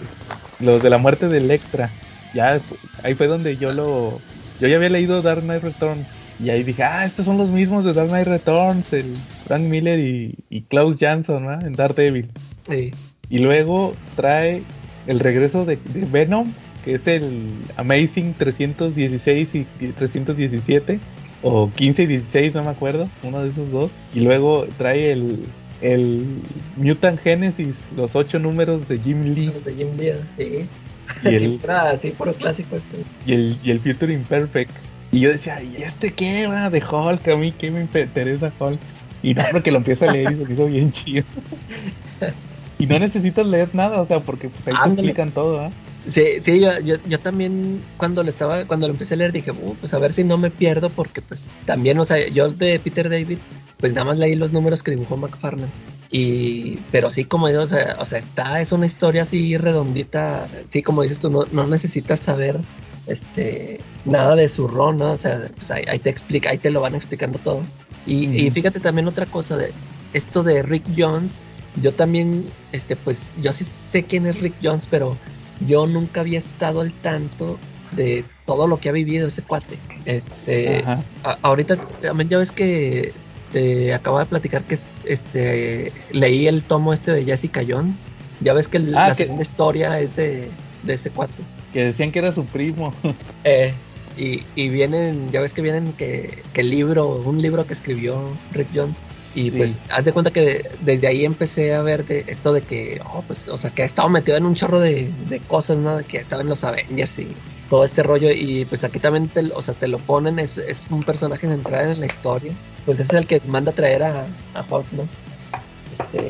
los de la muerte de Electra. Ya ahí fue donde yo lo. Yo ya había leído Dark Knight Returns. Y ahí dije, ah, estos son los mismos de Dark Knight Returns, el Frank Miller y, y Klaus Jansson, ¿no? En Daredevil. Sí. Y luego trae el regreso de, de Venom, que es el Amazing 316 y 317, o 15 y 16, no me acuerdo, uno de esos dos. Y luego trae el, el Mutant Genesis, los ocho números de Jim Lee Los de Jim Lee, sí. Y el, pura- sí, puro clásico este. y el, y el Future Imperfect. Y yo decía, ¿y este qué va de Hulk? A mí qué me interesa Hulk. Y no, porque lo empiezo a leer y se me hizo bien chido. y no necesitas leer nada, o sea, porque pues ahí te Ándale. explican todo, ¿ah? Sí, sí, yo, yo, yo también cuando lo estaba, cuando lo empecé a leer dije, "Uh, pues a ver si no me pierdo, porque pues también, o sea, yo de Peter David, pues nada más leí los números que dibujó McFarlane. Y, pero sí, como digo, o sea, o sea, está, es una historia así redondita, sí, como dices tú, no, no necesitas saber este nada de su ron, ¿no? O sea, pues ahí, ahí te explica, ahí te lo van explicando todo. Y, y fíjate también otra cosa de esto de Rick Jones, yo también, este, pues, yo sí sé quién es Rick Jones, pero yo nunca había estado al tanto de todo lo que ha vivido ese cuate. Este, a- ahorita también ya ves que te acabo de platicar que este leí el tomo este de Jessica Jones. Ya ves que el- Ah, la que- segunda historia es de, de ese cuate. Que decían que era su primo. Eh, y, y vienen, ya ves que vienen que, que el libro, un libro que escribió Rick Jones. Y Sí. pues, haz de cuenta que desde ahí empecé a ver de esto de que, oh, pues, o sea, que ha estado metido en un chorro de, de cosas, ¿no? De que estaba en los Avengers y todo este rollo. Y pues aquí también, te, o sea, te lo ponen, es, es un personaje central en la historia. Pues es el que manda a traer a, a Hulk, ¿no? Este,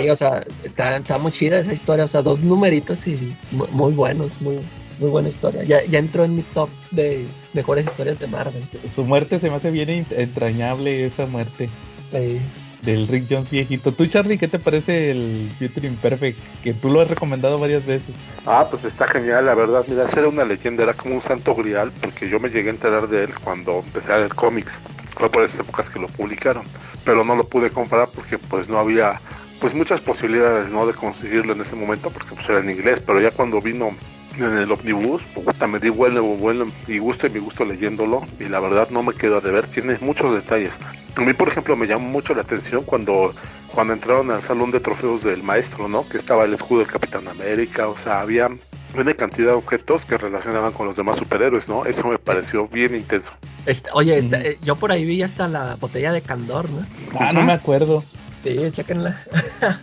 sí, o sea, está, está muy chida esa historia, o sea, dos numeritos y mu- muy, buenos, muy, muy buena historia. Ya, ya entró en mi top de mejores historias de Marvel. Su muerte se me hace bien ent- entrañable, esa muerte Sí. Del Rick Jones viejito. Tú, Charlie, ¿qué te parece el Future Imperfect? Que tú lo has recomendado varias veces. Ah, pues está genial, la verdad. Mira, era una leyenda, era como un santo grial, porque yo me llegué a enterar de él cuando empecé a leer cómics. Fue por esas épocas que lo publicaron. Pero no lo pude comprar porque pues no había pues muchas posibilidades no de conseguirlo en ese momento porque pues era en inglés. Pero ya cuando vino en el omnibus, puta, me di vuelo, vuelo y gusto y mi gusto leyéndolo. Y la verdad no me quedo de ver, tiene muchos detalles. A mí, por ejemplo, me llamó mucho la atención cuando cuando entraron al salón de trofeos del maestro, ¿no? Que estaba el escudo del Capitán América, o sea, había una cantidad de objetos que relacionaban con los demás superhéroes, ¿no? Eso me pareció bien intenso. Esta- oye, esta- Ujú. eh, yo por ahí vi hasta la botella de Candor, ¿no? Ah, no me acuerdo. Sí, chéquenla.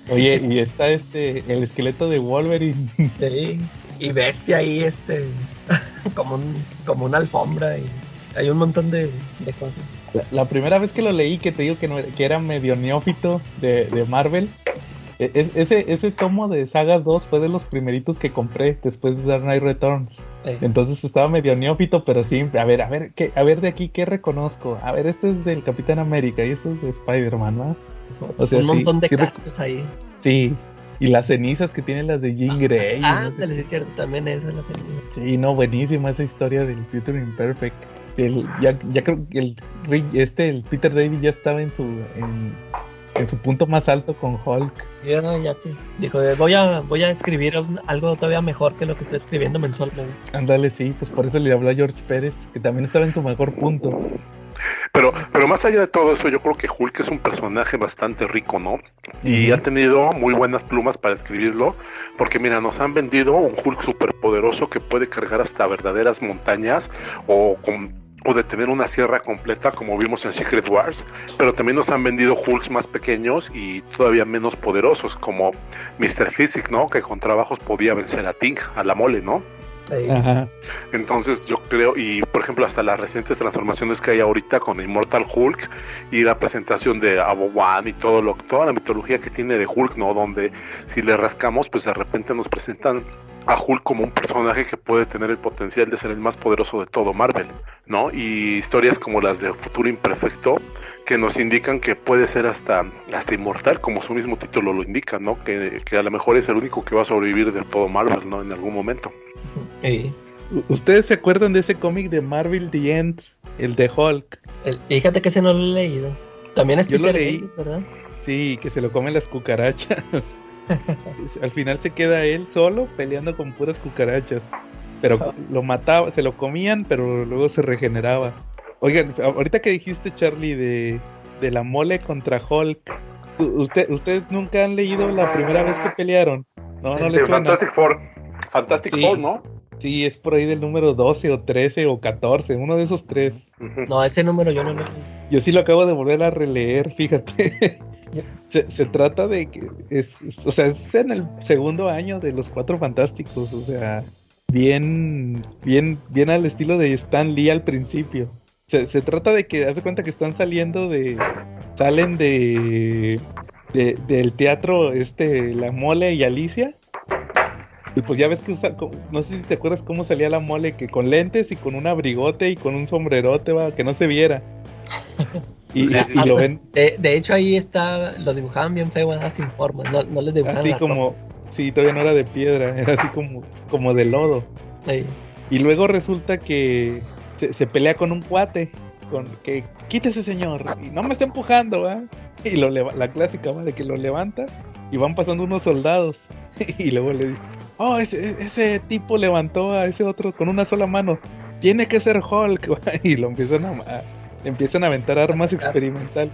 Oye, y está este, el esqueleto de Wolverine. Sí. Y bestia ahí, este, como, un, como una alfombra. Y hay un montón de, de cosas. La, la primera vez que lo leí, que te digo que, no, que era medio neófito de, de Marvel, e- ese, ese tomo de Sagas 2 fue de los primeritos que compré después de Dark Knight Returns. Eh, Entonces estaba medio neófito, pero sí, a ver, a ver, ¿qué, a ver de aquí qué reconozco. A ver, este es del Capitán América y este es de Spider-Man, ¿no? o sea, un sí, montón de sí cascos ahí. Sí, y las cenizas que tienen las de Jean Grey. Ah, no sé ándale, es cierto, también esa es la serie. Sí, no, buenísima esa historia del Future Imperfect. El, ya, ya creo que el, este, el Peter David ya estaba en su, en, en su punto más alto con Hulk. Ya, ya pues, dijo, eh, voy a, voy a escribir algo todavía mejor que lo que estoy escribiendo mensualmente. Ándale, sí, pues por eso le habló a George Pérez, que también estaba en su mejor punto. Pero, pero más allá de todo eso, yo creo que Hulk es un personaje bastante rico, ¿no? Y ha tenido muy buenas plumas para escribirlo, porque mira, nos han vendido un Hulk superpoderoso que puede cargar hasta verdaderas montañas o con o de tener una sierra completa como vimos en Secret Wars, pero también nos han vendido Hulks más pequeños y todavía menos poderosos como Mr. Physic, ¿no? Que con trabajos podía vencer a Ting, a la mole, ¿no? Ajá. Entonces yo creo, y por ejemplo hasta las recientes transformaciones que hay ahorita con Immortal Hulk y la presentación de Abo One y todo lo, toda la mitología que tiene de Hulk, ¿no? Donde si le rascamos, pues de repente nos presentan a Hulk como un personaje que puede tener el potencial de ser el más poderoso de todo Marvel, ¿no? Y historias como las de Futuro Imperfecto que nos indican que puede ser hasta, hasta inmortal, como su mismo título lo indica, ¿no? Que, que a lo mejor es el único que va a sobrevivir de todo Marvel, ¿no? En algún momento. U- ¿Ustedes se acuerdan de ese cómic de Marvel The End? El de Hulk. el- fíjate que ese no lo he leído. También es Yo lo Peter leí. David, ¿verdad? Sí, que se lo comen las cucarachas. Al final se queda él solo peleando con puras cucarachas. Pero lo mataba, se lo comían, pero luego se regeneraba. Oigan, ahorita que dijiste, Charlie, de, de la mole contra Hulk, usted, ¿ustedes nunca han leído la primera vez que pelearon? No, no les suena. Fantastic Four. Fantastic Sí. Four, ¿no? Sí, es por ahí del número 12 o 13 o 14, uno de esos tres. No, ese número yo no lo. Yo sí lo acabo de volver a releer, fíjate. Se, se trata de que es, es- o sea, es en el segundo año de los Cuatro Fantásticos, o sea, bien, bien, bien al estilo de Stan Lee al principio. Se, se trata de que, haz de cuenta que están saliendo de, salen de, de- del teatro, este, la Mole y Alicia. Y pues ya ves que usa, no sé si te acuerdas cómo salía la mole, que con lentes y con un abrigote y con un sombrerote, va, que no se viera. Y, Sí, sí, y sí. lo ven De, de hecho, ahí está, lo dibujaban bien feo, ¿verdad? sin formas. No, no les dibujaban así las como, ropas. sí, todavía no era de piedra, era así como, como de lodo. Sí. Y luego resulta que se, se pelea con un cuate, con que quítese señor, y no me está empujando, ¿va? Y lo la clásica, ¿va? De que lo levanta y van pasando unos soldados. Y luego le dice, oh, ese, ese tipo levantó a ese otro con una sola mano. Tiene que ser Hulk, ¿va? Y lo empiezan a, empiezan a aventar armas experimental.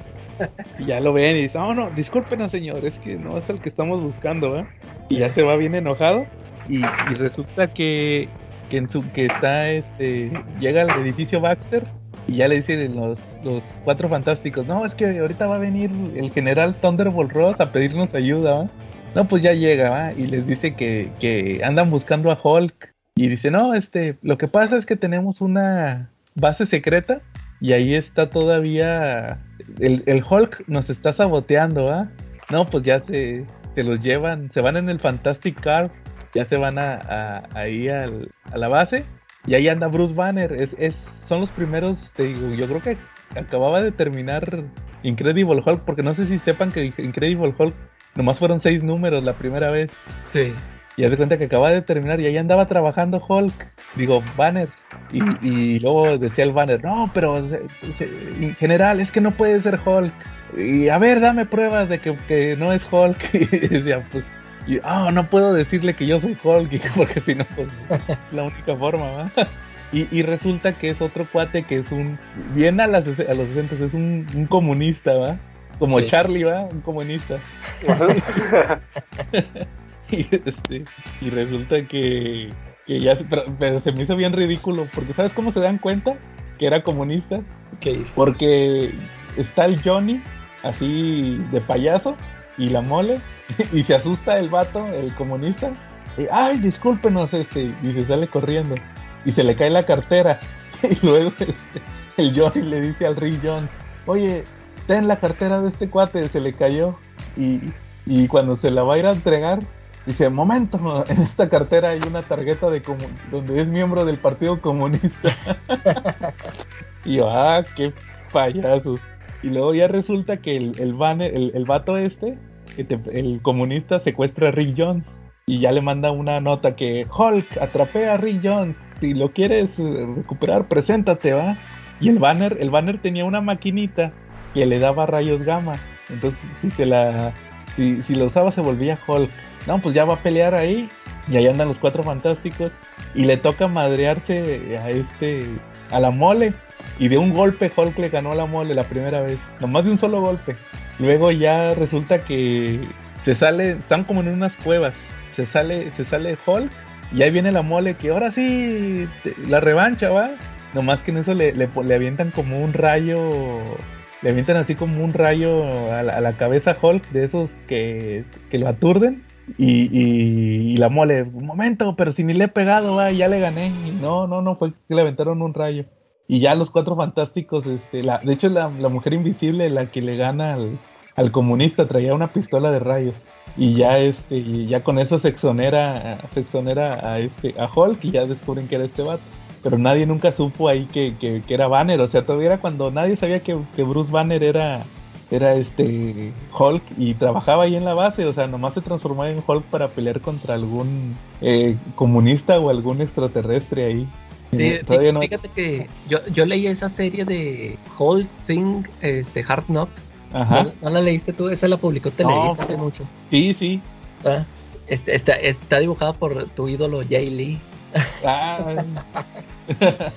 Y ya lo ven y dicen, oh no, discúlpenos señor, es que no es el que estamos buscando. Y ya se va bien enojado. Y, y resulta que, que en su está este llega al edificio Baxter y ya le dicen los, los cuatro fantásticos no es que ahorita va a venir el general Thunderbolt Ross a pedirnos ayuda no pues ya llega y les dice que, andan buscando a Hulk y dice no este lo que pasa es que tenemos una base secreta y ahí está todavía el, Hulk nos está saboteando no pues ya se, se los llevan se van en el Fantastic Car ya se van a, a- ahí al- a la base y ahí anda Bruce Banner. Es, es, son los primeros, te digo, yo creo que acababa de terminar Incredible Hulk, porque no sé si sepan que Incredible Hulk nomás fueron seis números la primera vez. Sí. Y haz de cuenta que acaba de terminar y ahí andaba trabajando Hulk, digo, Banner. Y, y luego decía el Banner, no, pero se- se- en general es que no puede ser Hulk. Y a ver, dame pruebas de que, que no es Hulk. Y decía, pues, y, ah, no puedo decirle que yo soy Hulk, porque si no, pues es la única forma, ¿va? Y, y resulta que es otro cuate que es un, bien a, las, a los 60, es un, un comunista, ¿va? Como Sí. Charlie, ¿va? Un comunista. y, este, y resulta que, que ya se, pero, pero se me hizo bien ridículo, porque ¿sabes cómo se dan cuenta que era comunista? ¿Qué hizo? Porque está el Johnny, así de payaso, y la mole, y se asusta el vato, el comunista, y, ay, discúlpenos, este, y se sale corriendo, y se le cae la cartera, y luego este, el Johnny le dice al Rick Jones, oye, ten la cartera de este cuate, se le cayó. Y, y cuando se la va a ir a entregar, dice, momento, en esta cartera hay una tarjeta de donde es miembro del Partido Comunista. y yo, ah, qué payasos. Y luego ya resulta que el, el, banner, el, el vato este, el comunista secuestra a Rick Jones. Y ya le manda una nota que Hulk, atrapé a Rick Jones. Si lo quieres eh, recuperar, preséntate, va. Y el banner, el banner tenía una maquinita que le daba rayos gamma. Entonces, si se la. Si, la usaba se volvía Hulk. No, pues ya va a pelear ahí. Y ahí andan los cuatro fantásticos. Y le toca madrearse a este. a la mole. Y de un golpe Hulk le ganó a la mole la primera vez. Nomás de un solo golpe. Luego ya resulta que se sale. Están como en unas cuevas. Se sale, se sale Hulk. Y ahí viene la mole que ahora sí. te- la revancha, va. Nomás que en eso le, le, le avientan como un rayo. Le avientan así como un rayo a la, cabeza Hulk de esos que, que lo aturden. Y, la mole, un momento, pero si ni le he pegado, va, ya le gané. No, no, no, fue que le aventaron un rayo. Y ya los cuatro fantásticos, este, la, de hecho la, la mujer invisible, la que le gana al, al comunista, traía una pistola de rayos. Y ya este, y ya con eso se exonera, se exonera a este, a Hulk y ya descubren que era este vato. Pero nadie nunca supo ahí que, que, que era Banner. O sea, todavía era cuando nadie sabía que, que Bruce Banner era, era este Hulk y trabajaba ahí en la base. O sea, nomás se transformaba en Hulk para pelear contra algún eh, comunista o algún extraterrestre ahí. Sí, no. fíjate que yo, yo leí esa serie de Whole Thing, este, Hard Knocks. Ajá. ¿No, no la leíste tú? Esa la publicó Televisa No. hace mucho. Sí, sí. Ah, este, está, está dibujada por tu ídolo Jay Lee. Ah,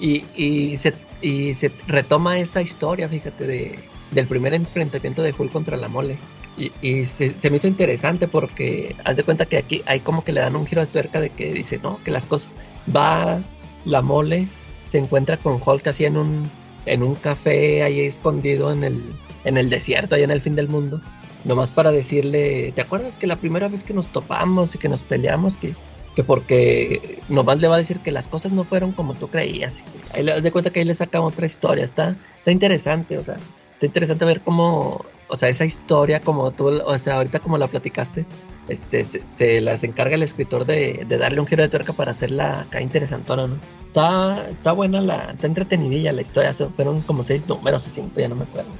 Y, y, se, y se retoma esa historia, fíjate, de, del primer enfrentamiento de Hulk contra la mole. Y, y se, se me hizo interesante porque haz de cuenta que aquí hay como que le dan un giro de tuerca de que dice, no, que las cosas va la mole, se encuentra con Hulk así en un, en un café ahí escondido en el, en el desierto, allá en el fin del mundo. Nomás para decirle, ¿te acuerdas que la primera vez que nos topamos y que nos peleamos, que, que porque nomás le va a decir que las cosas no fueron como tú creías? Ahí le das de cuenta que ahí le saca otra historia, está, está interesante, o sea, está interesante ver cómo, o sea, esa historia como tú, o sea, ahorita como la platicaste, este, se, se las encarga el escritor de, de darle un giro de tuerca para hacerla acá interesantona, ¿no? Está, está buena la, está entretenidilla la historia, fueron como seis números o cinco, ya no me acuerdo.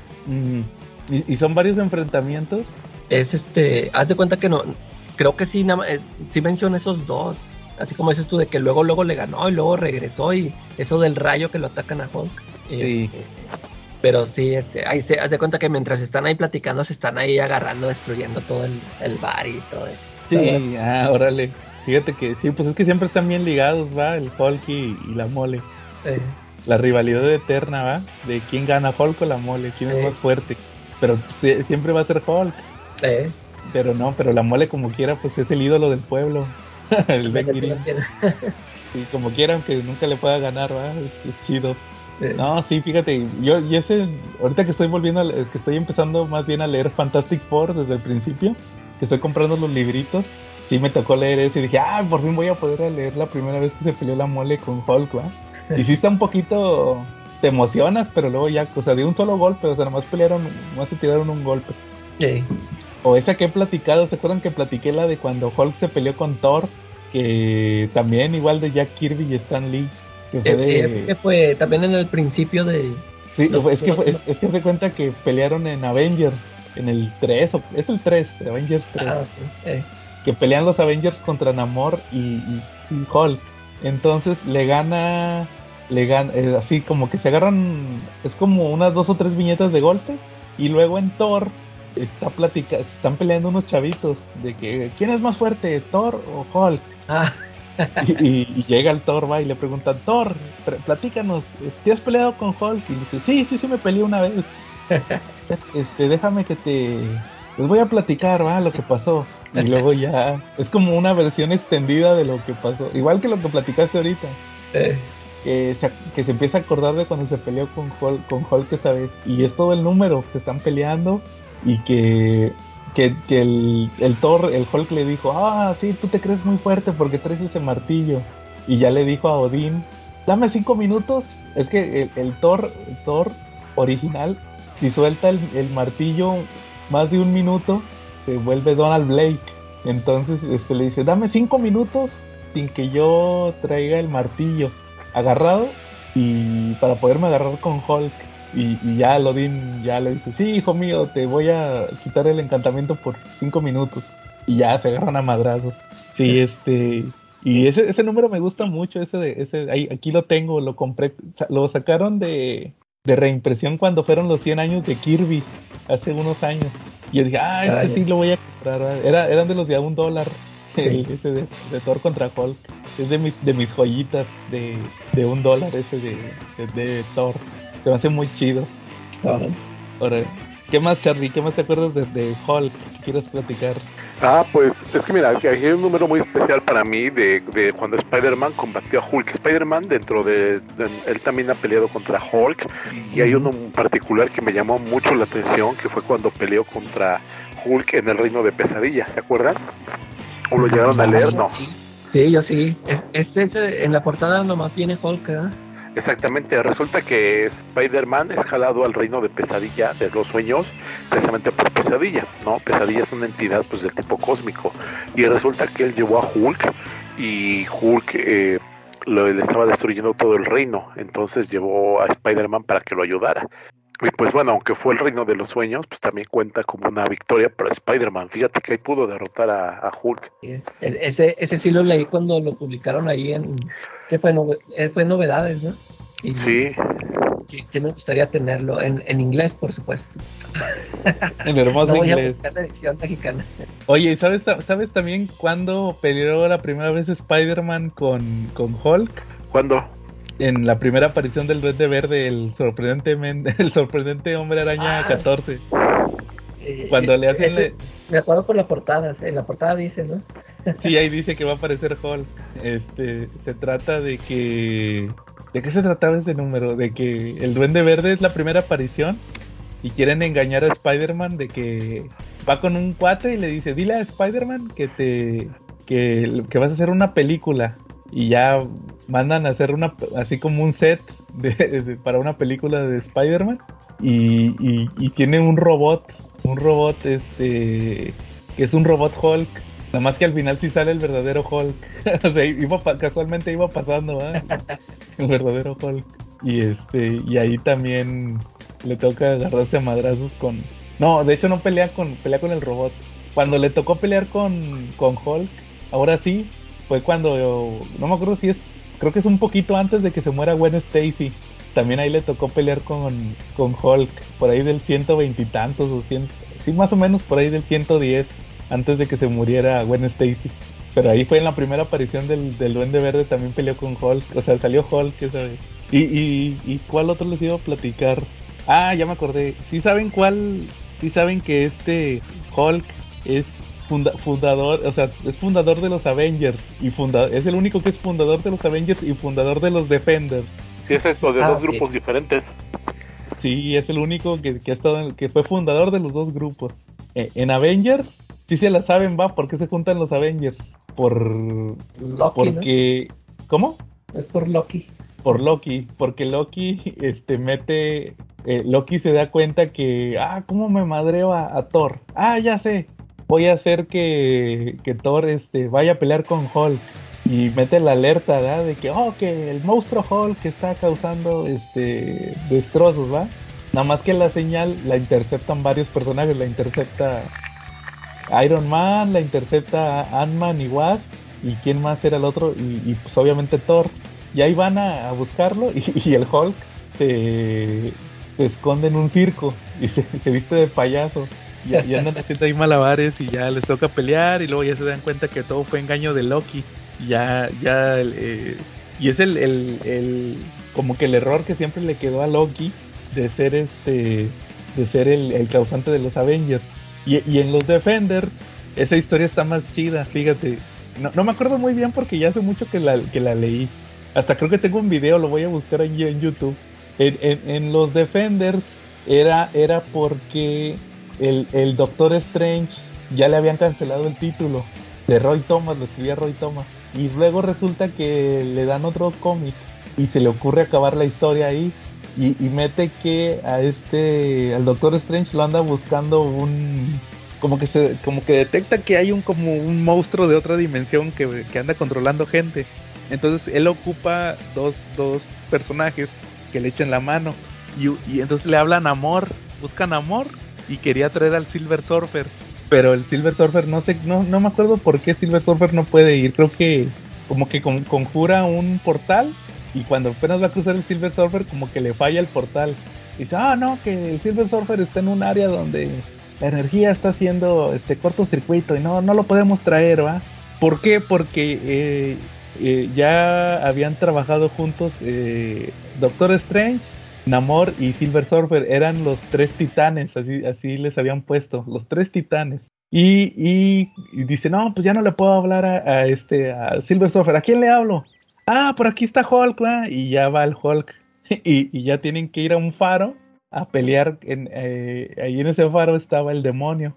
y, y son varios enfrentamientos. Es este, haz de cuenta que no, creo que sí, nada eh, sí menciona esos dos. Así como dices tú, de que luego, luego le ganó y luego regresó y eso del rayo que lo atacan a Hulk. Sí. este, pero sí, este, ahí se haz de cuenta que mientras están ahí platicando, se están ahí agarrando, destruyendo todo el, el bar y todo eso. Sí, ah, órale. Fíjate que sí, pues es que siempre están bien ligados, va, el Hulk y, y la mole. Eh, La rivalidad eterna, va, de quién gana Hulk o la mole, quién es más fuerte. Pero siempre va a ser Hulk. eh, Pero no, pero la mole como quiera, pues es el ídolo del pueblo. el sí, como quiera, aunque nunca le pueda ganar, va, es, es chido. Eh, No, sí, fíjate, yo y ese, ahorita que estoy volviendo, a que estoy empezando más bien a leer Fantastic Four desde el principio, que estoy comprando los libritos, sí me tocó leer eso y dije, ah, por fin voy a poder leer la primera vez que se peleó la mole con Hulk, ¿va? Y sí está un poquito, te emocionas, pero luego ya, o sea, de un solo golpe, o sea, nomás pelearon, nomás se tiraron un golpe. eh, O esa que he platicado, ¿se acuerdan que platiqué la de cuando Hulk se peleó con Thor? Que también igual de Jack Kirby y Stan Lee. Que fue eh, de- eso que fue también en el principio de... Sí, Los- es, que, fue- es, es que se cuenta que pelearon en Avengers, en el 3, o, es el 3, Avengers 3, Ah, eh, que pelean los Avengers contra Namor y, y- y Hulk. Entonces le gana, le gana, eh, así como que se agarran, es como unas dos o tres viñetas de golpes, y luego en Thor está platica, están peleando unos chavitos de que quién es más fuerte, Thor o Hulk. ah, Y, llega el Thor, va, y le preguntan, Thor, platícanos, ¿te has peleado con Hulk? Y dice, sí, sí, sí me peleé una vez. este, déjame que te... Les voy a platicar, va, lo que pasó. Y luego ya... Es como una versión extendida de lo que pasó. Igual que lo que platicaste ahorita. eh, Que se, que se empieza a acordar de cuando se peleó con Hulk, con Hulk esa vez. Y es todo el número, se están peleando. Y que... Que, el, el Thor, el Hulk le dijo, ah, sí, tú te crees muy fuerte porque traes ese martillo. Y ya le dijo a Odín, dame cinco minutos. Es que el, el Thor, Thor original, si suelta el, el martillo más de un minuto, se vuelve Donald Blake. Entonces este, le dice, dame cinco minutos sin que yo traiga el martillo agarrado y para poderme agarrar con Hulk. Y, y ya Lodin ya le dice, sí, hijo mío, te voy a quitar el encantamiento por cinco minutos. Y ya se agarran a madrazos. Sí, este... Y ese, ese número me gusta mucho, ese de, ese, ahí, aquí lo tengo, lo compré, lo sacaron de, de reimpresión cuando fueron los 100 años de Kirby, hace unos años. Y yo dije, ah, este Caray. sí lo voy a comprar. ¿verdad? Era, eran de los de a un dólar, Sí. ese de, de Thor contra Hulk. Es de mis, de mis joyitas de, de un dólar ese de, de, de Thor. Se me hace muy chido. Ahora, Ahora, ¿qué más, Charlie? ¿Qué más te acuerdas de, de Hulk que quieres platicar? Ah, pues es que mira, aquí hay un número muy especial para mí de, de cuando Spider-Man combatió a Hulk. Spider-Man dentro de, de- Él también ha peleado contra Hulk y hay uno en particular que me llamó mucho la atención, que fue cuando peleó contra Hulk en el Reino de Pesadilla, ¿se acuerdan? ¿O lo llegaron a leer? No. Sí, yo sí. Es, es ese, en la portada nomás viene Hulk, ¿verdad? Exactamente, resulta que Spider-Man es jalado al reino de pesadilla, de los sueños, precisamente por pesadilla, ¿no? Pesadilla es una entidad pues del tipo cósmico y resulta que él llevó a Hulk y Hulk eh, le estaba destruyendo todo el reino, entonces llevó a Spider-Man para que lo ayudara. Y pues bueno, aunque fue el reino de los sueños, pues también cuenta como una victoria para Spider-Man. Fíjate que ahí pudo derrotar a, a Hulk. Sí. Ese, ese sí lo leí cuando lo publicaron ahí en. ¿Qué fue? Nove- eh, fue novedades, ¿no? Y Sí, sí, sí me gustaría tenerlo en, en inglés, por supuesto. El hermoso No voy a buscar la edición mexicana. Oye, ¿y ¿sabes, ¿sabes también cuándo peleó la primera vez Spider-Man con, con Hulk? ¿cuándo? En la primera aparición del Duende Verde, el sorprendente, men- el sorprendente Hombre Araña Ah. 14. Eh, Cuando le eh, hacen... ese- Me acuerdo por la portada, en la portada dice, ¿no? Sí, ahí dice que va a aparecer Hulk. Este, se trata de que... ¿De qué se trataba ese número? De que el Duende Verde es la primera aparición y quieren engañar a Spider-Man de que va con un cuate y le dice, dile a Spider-Man que te... Que, que vas a hacer una película y ya mandan a hacer una así como un set de- de- para una película de Spider-Man y, y, y tiene un robot, un robot este que es un robot Hulk, nada más que al final sí sale el verdadero Hulk, o sea, iba casualmente iba pasando ¿verdad? el verdadero Hulk y este y ahí también le toca agarrarse a madrazos con no, de hecho no pelea con pelea con el robot. Cuando le tocó pelear con, con Hulk, ahora sí, fue cuando no me acuerdo si es creo que es un poquito antes de que se muera Gwen Stacy. También ahí le tocó pelear con, con Hulk, por ahí del 120 y tantos, o 100, sí, más o menos por ahí del 110, antes de que se muriera Gwen Stacy. Pero ahí fue en la primera aparición del, del Duende Verde, también peleó con Hulk, o sea, salió Hulk esa vez. ¿Y, y, y cuál otro les iba a platicar? Ah, ya me acordé. ¿Sí saben cuál? ¿Sí saben que este Hulk es funda- fundador, o sea, es fundador de los Avengers y funda es el único que es fundador de los Avengers y fundador de los Defenders? Sí, es esto de Ah, dos grupos diferentes. Sí, es el único que, que ha estado en- que fue fundador de los dos grupos. Eh, en Avengers, sí se la saben, va, ¿por qué se juntan los Avengers? Por Loki, porque ¿cómo? Es por Loki. por Loki, porque Loki este mete eh, Loki se da cuenta que ah, cómo me madreo a, a Thor. Ah, ya sé. Voy a hacer que, que Thor este vaya a pelear con Hulk y mete la alerta, ¿verdad? De que oh, que el monstruo Hulk está causando este destrozos, ¿va? Nada más que la señal la interceptan varios personajes, la intercepta Iron Man, la intercepta Ant-Man y Wasp y quién más era el otro y, pues obviamente Thor y ahí van a, a buscarlo y, el Hulk se, se esconde en un circo y se viste de payaso y, andan haciendo ahí malabares y ya les toca pelear y luego ya se dan cuenta que todo fue engaño de Loki ya ya eh, y es el, el, el como que el error que siempre le quedó a Loki de ser este de ser el, el causante de los Avengers. Y, y en los Defenders esa historia está más chida fíjate. No, no me acuerdo muy bien porque ya hace mucho que la, que la leí. Hasta creo que tengo un video, lo voy a buscar en, en YouTube. En, en- en los Defenders era, era porque el, el Doctor Strange ya le habían cancelado el título de Roy Thomas, lo escribía Roy Thomas. Y luego resulta que le dan otro cómic y se le ocurre acabar la historia ahí y, y mete que a este al Doctor Strange lo anda buscando un como que se como que detecta que hay un como un monstruo de otra dimensión que, que anda controlando gente entonces él ocupa dos, dos personajes que le echen la mano y, y entonces le hablan amor buscan amor y quería traer al Silver Surfer pero el Silver Surfer no sé no, no me acuerdo por qué Silver Surfer no puede ir. Creo que como que con- conjura un portal y cuando apenas va a cruzar el Silver Surfer como que le falla el portal. Dice ah no que el Silver Surfer está en un área donde la energía está haciendo este cortocircuito y no no lo podemos traer va ¿por qué? porque eh, eh, ya habían trabajado juntos eh, Doctor Strange Namor y Silver Surfer eran los tres titanes, así, así les habían puesto, los tres titanes. Y, y- y dice, no, pues ya no le puedo hablar a, este a Silver Surfer, ¿a quién le hablo? Ah, por aquí está Hulk, ¿va? y ya va el Hulk. Y, y ya tienen que ir a un faro a pelear. En, eh, ahí en ese faro estaba el demonio.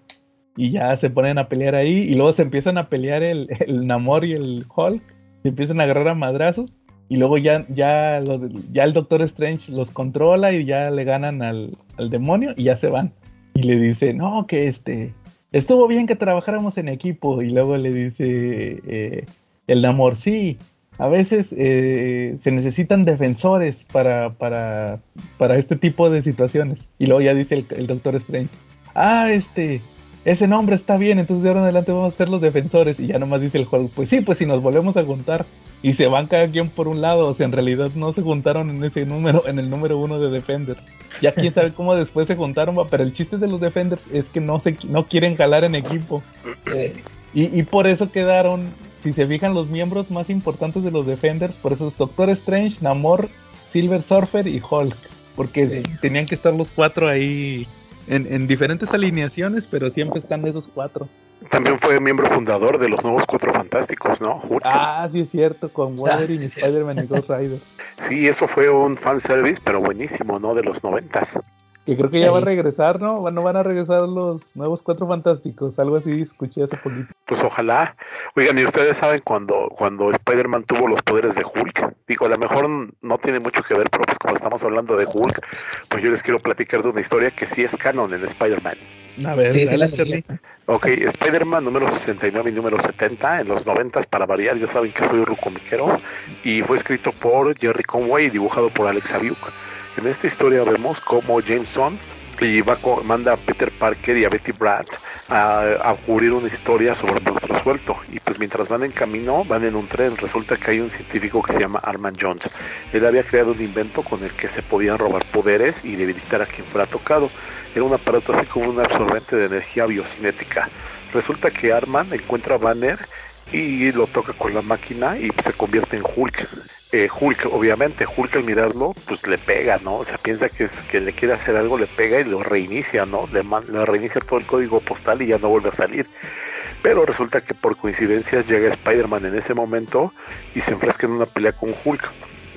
Y ya se ponen a pelear ahí. Y luego se empiezan a pelear el, el Namor y el Hulk. Se empiezan a agarrar a madrazos. Y luego ya, ya, ya el Doctor Strange los controla y ya le ganan al, al demonio y ya se van. Y le dice, no, que este, estuvo bien que trabajáramos en equipo. Y luego le dice eh, el Namor, sí, a veces eh, se necesitan defensores para, para, para este tipo de situaciones. Y luego ya dice el, el Doctor Strange, ah, este, ese nombre está bien, entonces de ahora en adelante vamos a ser los defensores. Y ya nomás dice el Hulk, pues sí, pues si nos volvemos a juntar y se van cada quien por un lado, o sea, en realidad no se juntaron en ese número, en el número uno de Defenders. Ya quién sabe cómo después se juntaron, va, pero el chiste de los Defenders es que no se no quieren jalar en equipo. Eh, Y, y por eso quedaron, si se fijan, los miembros más importantes de los Defenders, por eso es Doctor Strange, Namor, Silver Surfer y Hulk. Porque Sí. tenían que estar los cuatro ahí en, en diferentes alineaciones, pero siempre están esos cuatro. También fue miembro fundador de los nuevos Cuatro Fantásticos, ¿no? Hulk. Ah, sí es cierto, con Wolverine, sí, es Spider-Man y Ghost Rider. Sí, eso fue un fanservice, pero buenísimo, ¿no? De los noventas. Que creo que Sí. ya va a regresar, ¿no? No van a regresar los nuevos cuatro fantásticos, algo así escuché hace poquito. Pues ojalá. Oigan, ¿y ustedes saben cuando, cuando Spider-Man tuvo los poderes de Hulk? Digo, a lo mejor no tiene mucho que ver, pero pues como estamos hablando de Hulk, pues yo les quiero platicar de una historia que sí es canon en Spider-Man. A ver, sí, dale. Ok, Spider-Man número 69 y número 70 en los 90 para variar, ya saben que soy rucomiquero y fue escrito por Jerry Conway y dibujado por Alex Ayuk. En esta historia vemos cómo Jameson y va manda a Peter Parker y a Betty Brant a, cubrir una historia sobre un suelto. Y pues mientras van en camino van en un tren. Resulta que hay un científico que se llama Arman Jones. Él había creado un invento con el que se podían robar poderes y debilitar a quien fuera tocado. Era un aparato así como un absorbente de energía biocinética. Resulta que Arman encuentra a Banner y lo toca con la máquina y se convierte en Hulk. Eh, Hulk, obviamente, Hulk al mirarlo, pues le pega, ¿no? O sea, piensa que, que le quiere hacer algo, le pega y lo reinicia, ¿no? Le, man- le reinicia todo el código postal y ya no vuelve a salir. Pero resulta que por coincidencia llega Spider-Man en ese momento y se enfrasca en una pelea con Hulk.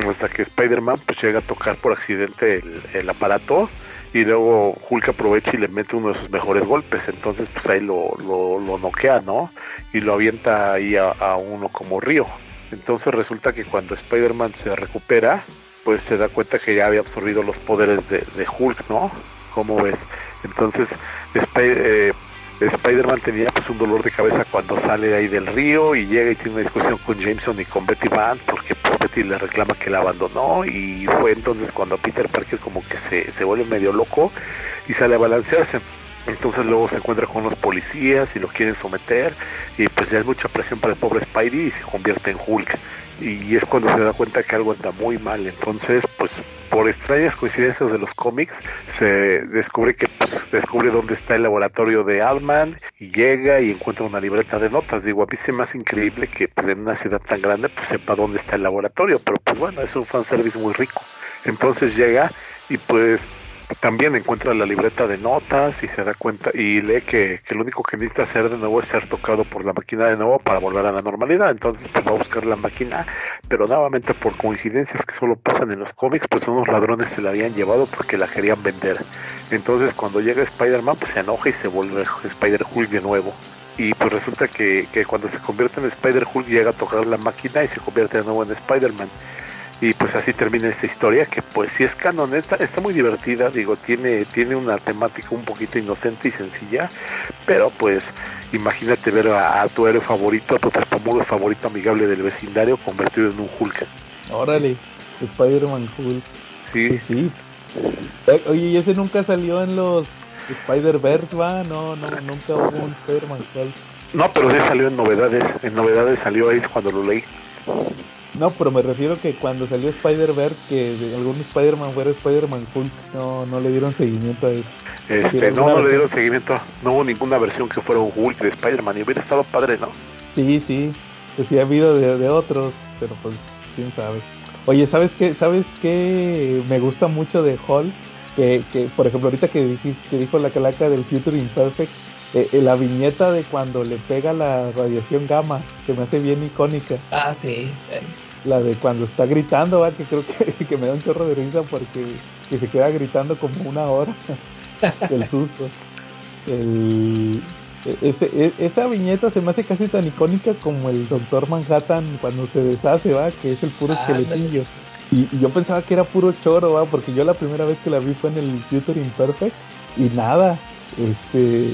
Hasta que Spider-Man pues llega a tocar por accidente el, el aparato y luego Hulk aprovecha y le mete uno de sus mejores golpes. Entonces pues ahí lo, lo, lo noquea, ¿no? Y lo avienta ahí a uno como río. Entonces resulta que cuando Spider-Man se recupera, pues se da cuenta que ya había absorbido los poderes de, de Hulk, ¿no? ¿Cómo ves? Entonces eh, Spider-Man tenía pues un dolor de cabeza cuando sale de ahí del río y llega y tiene una discusión con Jameson y con Betty Van porque pues, Betty le reclama que la abandonó y fue entonces cuando Peter Parker como que se, se vuelve medio loco y sale a balancearse. Entonces luego se encuentra con los policías y lo quieren someter y pues ya es mucha presión para el pobre Spidey y se convierte en Hulk. Y es cuando se da cuenta que algo anda muy mal. Entonces pues por extrañas coincidencias de los cómics se descubre que pues, descubre dónde está el laboratorio de Altman y llega y encuentra una libreta de notas. Digo, a mí se me hace increíble que pues en una ciudad tan grande pues sepa dónde está el laboratorio, pero pues bueno, es un fanservice muy rico. Entonces llega y pues también encuentra la libreta de notas y se da cuenta y lee que, que lo único que necesita hacer de nuevo es ser tocado por la máquina de nuevo para volver a la normalidad. Entonces pues va a buscar la máquina, pero nuevamente por coincidencias que solo pasan en los cómics, pues unos ladrones se la habían llevado porque la querían vender. Entonces cuando llega Spider-Man pues se enoja y se vuelve Spider-Hulk de nuevo. Y pues resulta que, que cuando se convierte en Spider-Hulk llega a tocar la máquina y se convierte de nuevo en Spider-Man. Y pues así termina esta historia que pues si es canon, está, está muy divertida, digo, tiene, tiene una temática un poquito inocente y sencilla, pero pues imagínate ver a, tu héroe favorito, a tu tartamudo favorito amigable del vecindario convertido en un Hulk. Órale, Spider-Man Hulk. Sí. sí. Eh, oye, ¿y ese nunca salió en los Spider-Verse, va? No, no, nunca hubo un Spider-Man Hulk. No, pero sí salió en novedades. En novedades salió ahí cuando lo leí. No, pero me refiero que cuando salió Spider-Verse, que algún Spider-Man fuera Spider-Man Hulk, no, no le dieron seguimiento a eso. Este, no, no le dieron seguimiento. No hubo ninguna versión que fuera un Hulk de Spider-Man y hubiera estado padre, ¿no? Sí, sí. Pues sí ha habido de, de otros, pero pues quién sabe. Oye, ¿sabes qué? ¿Sabes qué? Me gusta mucho de Hulk. Que, que por ejemplo, ahorita que, que dijo la calaca del Future Imperfect, eh, eh, la viñeta de cuando le pega la radiación gamma, que me hace bien icónica. Ah, sí. La de cuando está gritando, ¿va? que creo que, que, me da un chorro de risa porque que se queda gritando como una hora del susto. El, e, e, esa viñeta se me hace casi tan icónica como el Doctor Manhattan cuando se deshace, va, que es el puro ah, esqueletillo. Y, yo pensaba que era puro choro, va, porque yo la primera vez que la vi fue en el Future Imperfect y nada, este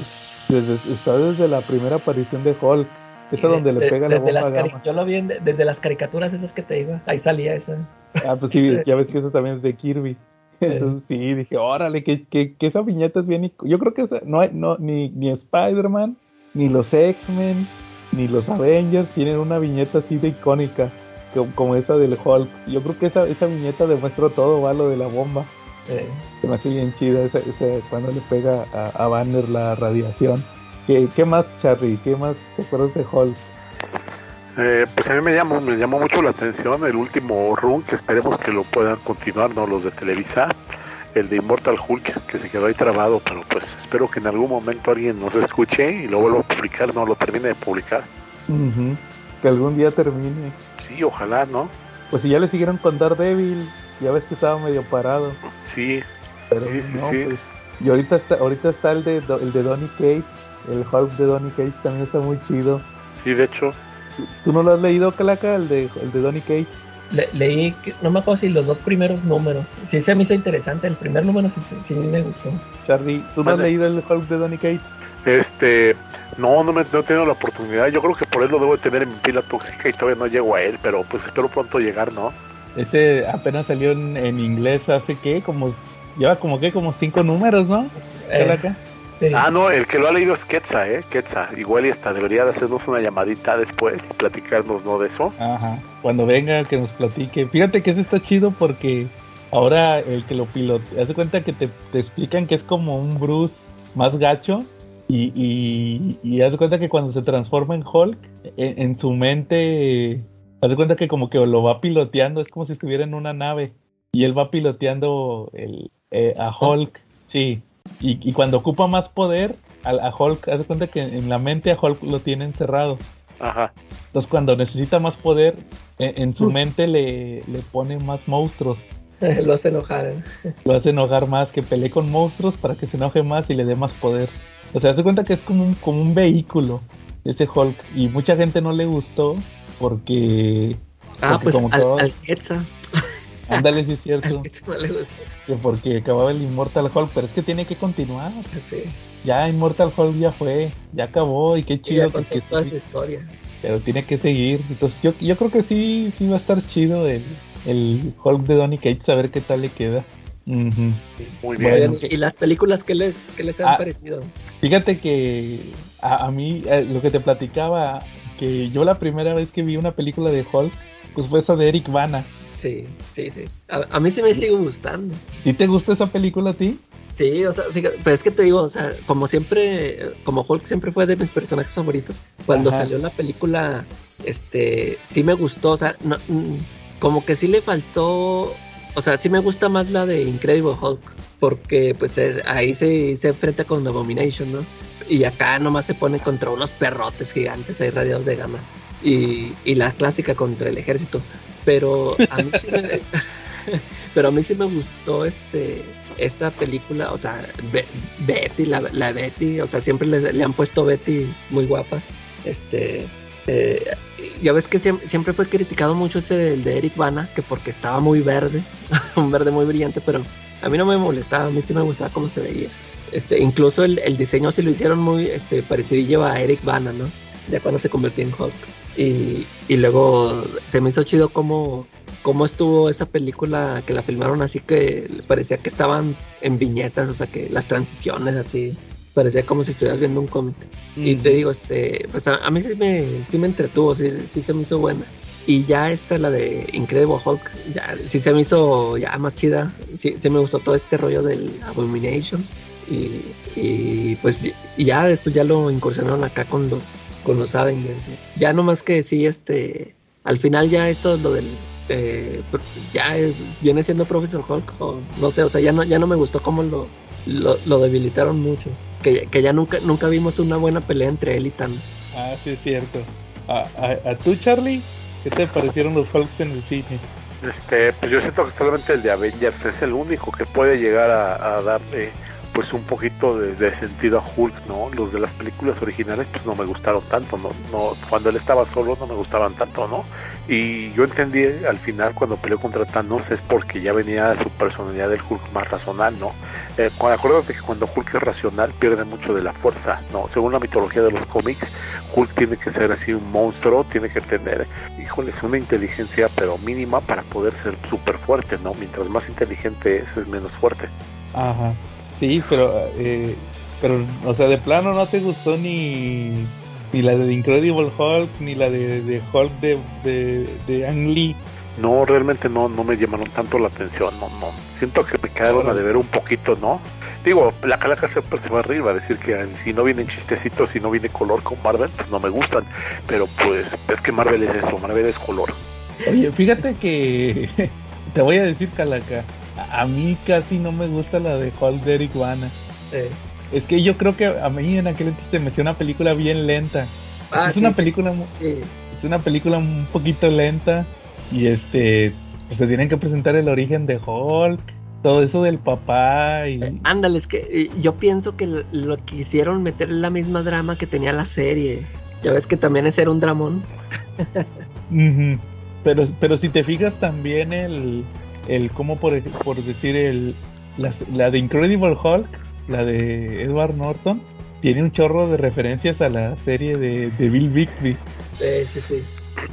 está desde la primera aparición de Hulk. Esa donde le pega la bomba Yo lo vi desde las caricaturas esas que te iba. Ahí salía esa. Ah, pues sí, ya ves que eso también es de Kirby. Entonces sí, dije, órale, que, que, que esa viñeta es bien... Yo creo que no hay, no, ni, ni Spider-Man, ni los X-Men, ni los Avengers tienen una viñeta así de icónica como, esa del Hulk. Yo creo que esa, esa viñeta demuestra todo, va, lo de la bomba. Se me hace bien chida esa, cuando le pega a, Banner la radiación. ¿Qué, ¿Qué, más, Charlie? ¿Qué más te acuerdas de Hulk? Eh, pues a mí me llamó, me llamó mucho la atención el último run, que esperemos que lo puedan continuar, ¿no? Los de Televisa, el de Immortal Hulk, que se quedó ahí trabado, pero pues espero que en algún momento alguien nos escuche y lo vuelva a publicar, no lo termine de publicar. Que algún día termine. Sí, ojalá, ¿no? Pues si ya le siguieron con Daredevil, ya ves que estaba medio parado. Sí, pero sí, sí, Pues, y ahorita está, ahorita está el de el de Donny Cage, el Hulk de Donny Cage también está muy chido. Sí, de hecho. ¿Tú no lo has leído, Calaca, el de, el de Donny Cage? leí, no me acuerdo si los dos primeros números. Sí, se me hizo interesante. El primer número sí, sí me gustó. Charlie, ¿tú no has leído el Hulk de Donny Cage? Este, no, no, me, no he tenido la oportunidad. Yo creo que por él lo debo tener en mi pila tóxica y todavía no llego a él, pero pues espero pronto llegar, ¿no? Ese apenas salió en, inglés hace que como lleva como que como cinco números, ¿no? Eh, ah, no, el que lo ha leído es Quetza, ¿eh? Quetza. Igual y hasta debería de hacernos una llamadita después y platicarnos, ¿no? De eso. Ajá. Cuando venga, que nos platique. Fíjate que eso está chido porque ahora el que lo pilota, hace cuenta que te, explican que es como un Bruce más gacho. Y, y, y haz cuenta que cuando se transforma en Hulk, en su mente Haz cuenta que como que lo va piloteando, es como si estuviera en una nave y él va piloteando el, eh, a Hulk, sí. Y, cuando ocupa más poder, a, Hulk, haz cuenta que en la mente a Hulk lo tiene encerrado. Ajá. Entonces cuando necesita más poder, e, en, su mente le, le, pone más monstruos. lo hace enojar. ¿eh? Lo hace enojar más, que pelee con monstruos para que se enoje más y le dé más poder. O sea, haz cuenta que es como un, como un vehículo ese Hulk. Y mucha gente no le gustó porque. Ah, pues como al, al Ándale, sí es cierto. que porque acababa el Immortal Hulk, pero es que tiene que continuar. Sí. Ya Immortal Hulk ya fue, ya acabó y qué chido. Y ya toda su historia. Pero tiene que seguir. Entonces yo, yo creo que sí, sí va a estar chido el, el Hulk de Donny Cates, a ver qué tal le queda. Muy bien. ¿Y las películas qué les, qué les han ah, parecido? Fíjate que a, a mí, eh, lo que te platicaba, que yo la primera vez que vi una película de Hulk, pues fue esa de Eric Bana. Sí, sí, sí. A, mí sí me sigue gustando. ¿Y te gusta esa película a ti? Sí, o sea, fíjate, pero es que te digo, o sea, como siempre, como Hulk siempre fue de mis personajes favoritos, cuando salió la película, este, sí me gustó, o sea, no, mm, como que sí le faltó, o sea, sí me gusta más la de Incredible Hulk, porque pues ahí se, se enfrenta con Abomination, ¿no? Y acá nomás se pone contra unos perrotes gigantes ahí radiados de gama. Y, la clásica contra el ejército. Pero a mí sí me, pero a mí sí me gustó este esta película, o sea, Betty, la, Betty, o sea, siempre le, han puesto Betty muy guapas. Este, Eh, ya ves que siem- siempre fue criticado mucho ese del de Eric Bana, que porque estaba muy verde, un verde muy brillante, pero a mí no me molestaba, a mí sí me gustaba cómo se veía. Este, incluso el, el diseño sí lo hicieron muy este, parecidillo a Eric Bana, ¿no? Ya cuando se convirtió en Hulk. Y, y luego se me hizo chido cómo, cómo estuvo esa película que la filmaron así que parecía que estaban en viñetas, o sea que las transiciones así, parecía como si estuvieras viendo un cómic. Y te digo, este, pues a, a mí sí me, sí me entretuvo, sí, sí se me hizo buena. Y ya esta, la de Incredible Hulk, ya sí se me hizo ya más chida. Sí, sí me gustó todo este rollo del Abomination. Y, y pues y ya después ya lo incursionaron acá con los con los Avengers. Ya no más que sí, este, al final ya esto lo del eh, ya viene siendo Professor Hulk o no sé, o sea, ya no ya no me gustó cómo lo lo, lo debilitaron mucho. Que, que ya nunca nunca vimos una buena pelea entre él y Thanos. Ah, sí, es cierto. ¿A, a, a tú, Charlie? ¿Qué te parecieron los Hulks en el cine? Este, pues yo siento que solamente el de Avengers es el único que puede llegar a, a darle pues un poquito de, sentido a Hulk, ¿no? Los de las películas originales pues no me gustaron tanto, ¿no? no cuando él estaba solo no me gustaban tanto, ¿no? Y yo entendí al final cuando peleó contra Thanos es porque ya venía su personalidad del Hulk más racional, ¿no? Eh, cu- acuérdate que cuando Hulk es racional pierde mucho de la fuerza, ¿no? Según la mitología de los cómics, Hulk tiene que ser así un monstruo, tiene que tener, híjoles, una inteligencia pero mínima para poder ser súper fuerte, ¿no? Mientras más inteligente es, es menos fuerte. Ajá. Sí, pero, eh, pero, o sea, de plano no te gustó ni, ni la de Incredible Hulk, ni la de, de Hulk de, de, de Ang Lee. No, realmente no, no me llamaron tanto la atención, no, no. Siento que me quedaron a deber un poquito, ¿no? Digo, la calaca siempre se va arriba, a decir que si no vienen chistecitos, si no viene color con Marvel, pues no me gustan. Pero pues es que Marvel es eso, Marvel es color. Oye, fíjate que te voy a decir, Calaca, a, a mí casi no me gusta la de Hulk de Eric Bana. Eh, Es que yo creo que a mí en aquel entonces se me hacía una película bien lenta. ah, es sí, una película sí. es una película un poquito lenta y este pues se tienen que presentar el origen de Hulk, todo eso del papá y Ándale, es que eh, yo pienso que lo- quisieron meter en la misma drama que tenía la serie. Ya ves que también ese era un dramón. Pero si te fijas también el el cómo por, por decir el la, la de Incredible Hulk, la de Edward Norton tiene un chorro de referencias a la serie de, de Bill Bixby. Eh, sí, sí.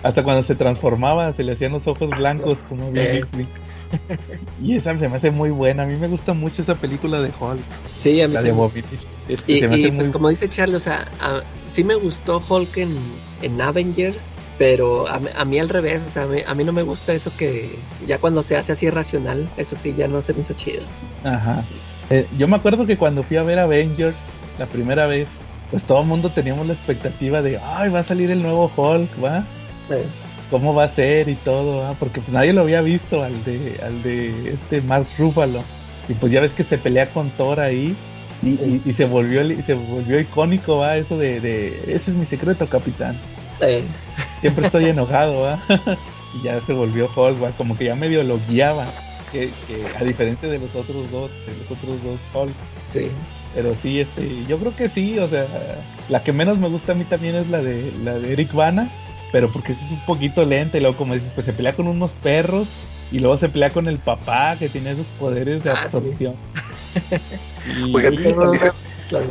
Hasta cuando se transformaba, se le hacían los ojos blancos como Bill Eh. Bixby. Y esa se me hace muy buena. A mí me gusta mucho esa película de Hulk, Sí, a mí la de. Abomination. Este, Y, pues muy- como dice Charlie, o sea, a- sí me gustó Hulk en, en Avengers, pero a, mí- a mí al revés, o sea, a mí, a mí no me gusta eso que ya cuando se hace así racional, eso sí ya no se me hizo chido. Ajá. Eh, yo me acuerdo que cuando fui a ver Avengers la primera vez, pues todo el mundo teníamos la expectativa de, ay, va a salir el nuevo Hulk, ¿va? Eh, ¿Cómo va a ser y todo? ¿va? Porque pues nadie lo había visto al de, al de este Mark Ruffalo. Y pues ya ves que se pelea con Thor ahí. Y, y- y se volvió y se volvió icónico, va, eso de, de ese es mi secreto, capitán. eh, Siempre estoy enojado, va. y ya se volvió Hulk, como que ya medio lo guiaba. Que, que a diferencia de los otros dos, de los otros dos Hulk. sí. Pero sí, este, yo creo que sí, o sea, la que menos me gusta a mí también es la de la de Eric Bana, pero porque es un poquito lenta y luego como dices, pues se pelea con unos perros y luego se pelea con el papá que tiene esos poderes de Ah, sí. absorción. Y- Oigan, y- claro.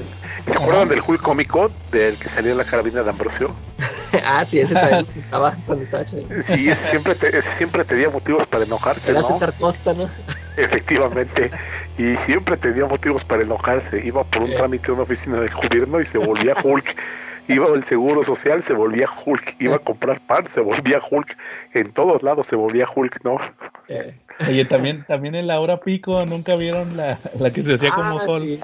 ¿Se acuerdan del Hulk cómico del que salía en la carabina de Ambrosio? ah, sí, ese también estaba cuando estaba chido. Sí, ese siempre, te, ese siempre tenía motivos para enojarse, Era ¿no? César Costa, ¿no? Efectivamente. Y siempre tenía motivos para enojarse. Iba por un Eh. trámite a una oficina del gobierno y se volvía Hulk. Iba al seguro social, se volvía Hulk. Iba a comprar pan, se volvía Hulk. En todos lados se volvía Hulk, ¿no? Eh, Oye, también, también en la hora pico nunca vieron la, la que se hacía como ah, Hulk. sí.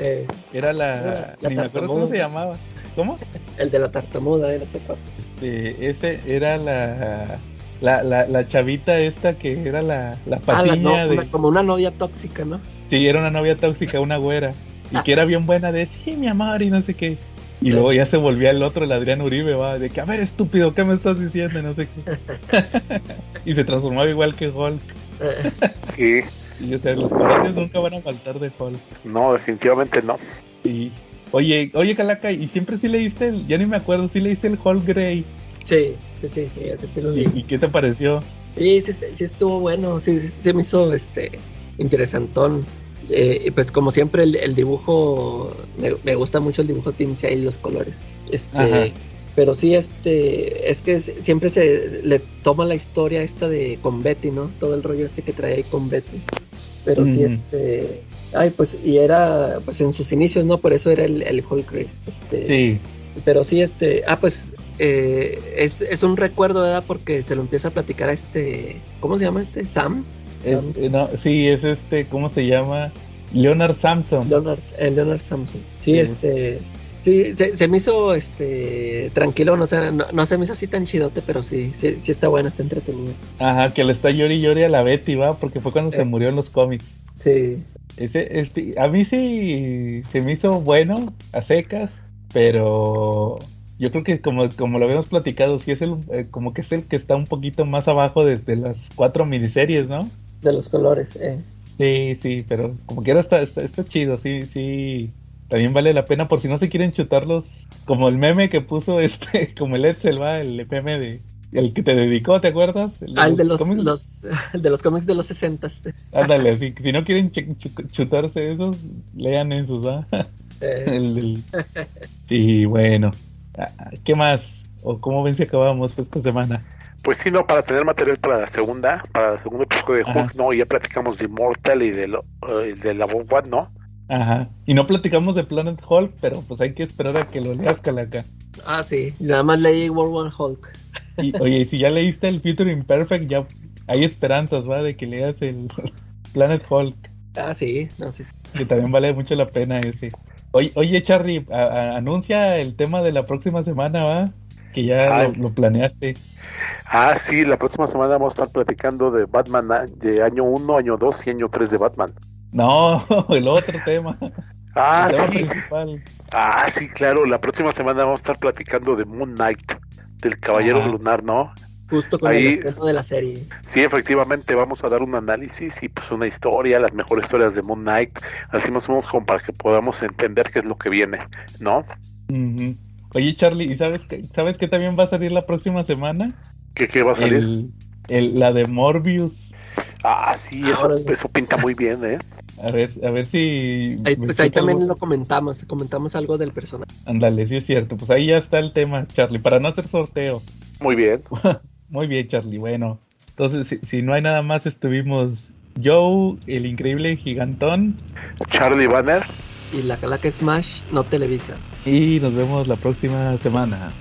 Eh, Era la, La- la ni me acuerdo cómo tartamuda. se llamaba. ¿Cómo? el de la tartamuda, cuál. Este, ese era la, la, la, la chavita esta que era la, la Ah, la patiña no- de... una- como una novia tóxica, ¿no? Sí, era una novia tóxica, una güera. Y que era bien buena de, sí, mi amor, y no sé qué. Y luego ya se volvía el otro, el Adrián Uribe, va, de que, a ver, estúpido, ¿qué me estás diciendo? Y no sé qué. y se transformaba igual que Hulk. Eh, Sí, Y, o sea, los colores nunca van a faltar de Hulk. no, definitivamente no. Y Oye, oye, Calaca, ¿y siempre sí leíste el, ya ni me acuerdo, sí leíste el Hall Grey? Sí, sí, sí, sí, lo ¿Y, leí. y qué te pareció? Sí, sí, sí, sí estuvo bueno, sí, sí, se me hizo este interesantón. Eh, pues como siempre el, el dibujo, me, me gusta mucho el dibujo de Tim Sale y los colores. Este, Ajá. pero sí, este, es que siempre se le toma la historia esta de con Betty, ¿no? Todo el rollo este que trae ahí con Betty. Pero sí, este, ay, pues, y era, pues en sus inicios, ¿no? Por eso era el, el Hulk. Este, Sí, pero sí, este, ah, pues eh, es, es un recuerdo, ¿verdad? Porque se lo empieza a platicar a este, ¿cómo se llama este? Sam, es, eh, no, sí, es este, ¿cómo se llama? Leonard Samson. Leonard, eh, Leonard Samson. Sí, Sí. este, sí, se, se me hizo, este, tranquilo, no, o sea, no, no se me hizo así tan chidote, pero sí, sí, sí está bueno, está entretenido. Ajá, que le está llori y llori a la Betty, ¿va? Porque fue cuando Eh. se murió en los cómics. Sí, Ese, este, a mí sí se me hizo bueno, a secas, pero yo creo que como, como lo habíamos platicado, sí es el, eh, como que es el que está un poquito más abajo desde las cuatro miniseries, ¿no? de los colores, eh. Sí, sí, pero como quiera está, está, está chido, sí, sí. También vale la pena por si no se quieren chutarlos, como el meme que puso este, como el Edsel, va, el meme de, el que te dedicó, ¿te acuerdas? Ah, el de los, cómics. los, el de los cómics de los 60 Ándale, si, si no quieren ch- ch- chutarse esos, lean esos, ¿va? eh, El Sí, bueno. Ah, ¿Qué más? ¿O cómo ven si acabamos pues, esta semana? Pues sí, no, para tener material para la segunda, para el segundo episodio de Ajá. Hulk, no, ya platicamos de Immortal y de, lo, eh, de la Bob One, ¿no? Ajá. Y no platicamos de Planet Hulk, pero pues hay que esperar a que lo leas, Calaca. ah, sí, nada más leí World War Hulk. Y, oye, y si ya leíste el Future Imperfect, ya hay esperanzas, ¿va? De que leas el Planet Hulk, Ah, sí, no, sí, sí. que también vale mucho la pena ese. Oye, oye Charlie, a- a- anuncia el tema de la próxima semana, ¿va? Que ya Ay. lo, lo planeaste. Ah, sí, la próxima semana vamos a estar platicando de Batman ah, de año 1, año 2 y año 3 de Batman. No, el otro tema. Ah, el tema sí. principal. Ah, sí, claro, la próxima semana vamos a estar platicando de Moon Knight, del Caballero Ajá. Lunar, ¿no? Justo con Ahí- el estreno de la serie. Sí, efectivamente, vamos a dar un análisis y pues una historia, las mejores historias de Moon Knight, así más o menos como para que podamos entender qué es lo que viene, ¿no? Ujú. Oye, Charlie, ¿y sabes que sabes que también va a salir la próxima semana? ¿Qué, qué va a salir? El, el- la de Morbius. Ah, sí, eso, eso pinta muy bien, ¿eh? A ver, a ver si. Ahí, pues ahí también algo. lo comentamos, comentamos algo del personaje. Ándale, sí es cierto. Pues ahí ya está el tema, Charlie, para no hacer sorteo. Muy bien. Muy bien, Charlie. Bueno, entonces, si, si no hay nada más, estuvimos Joe, el increíble gigantón, Charlie Banner. Y la Calaca Smash no televisa. y nos vemos la próxima semana.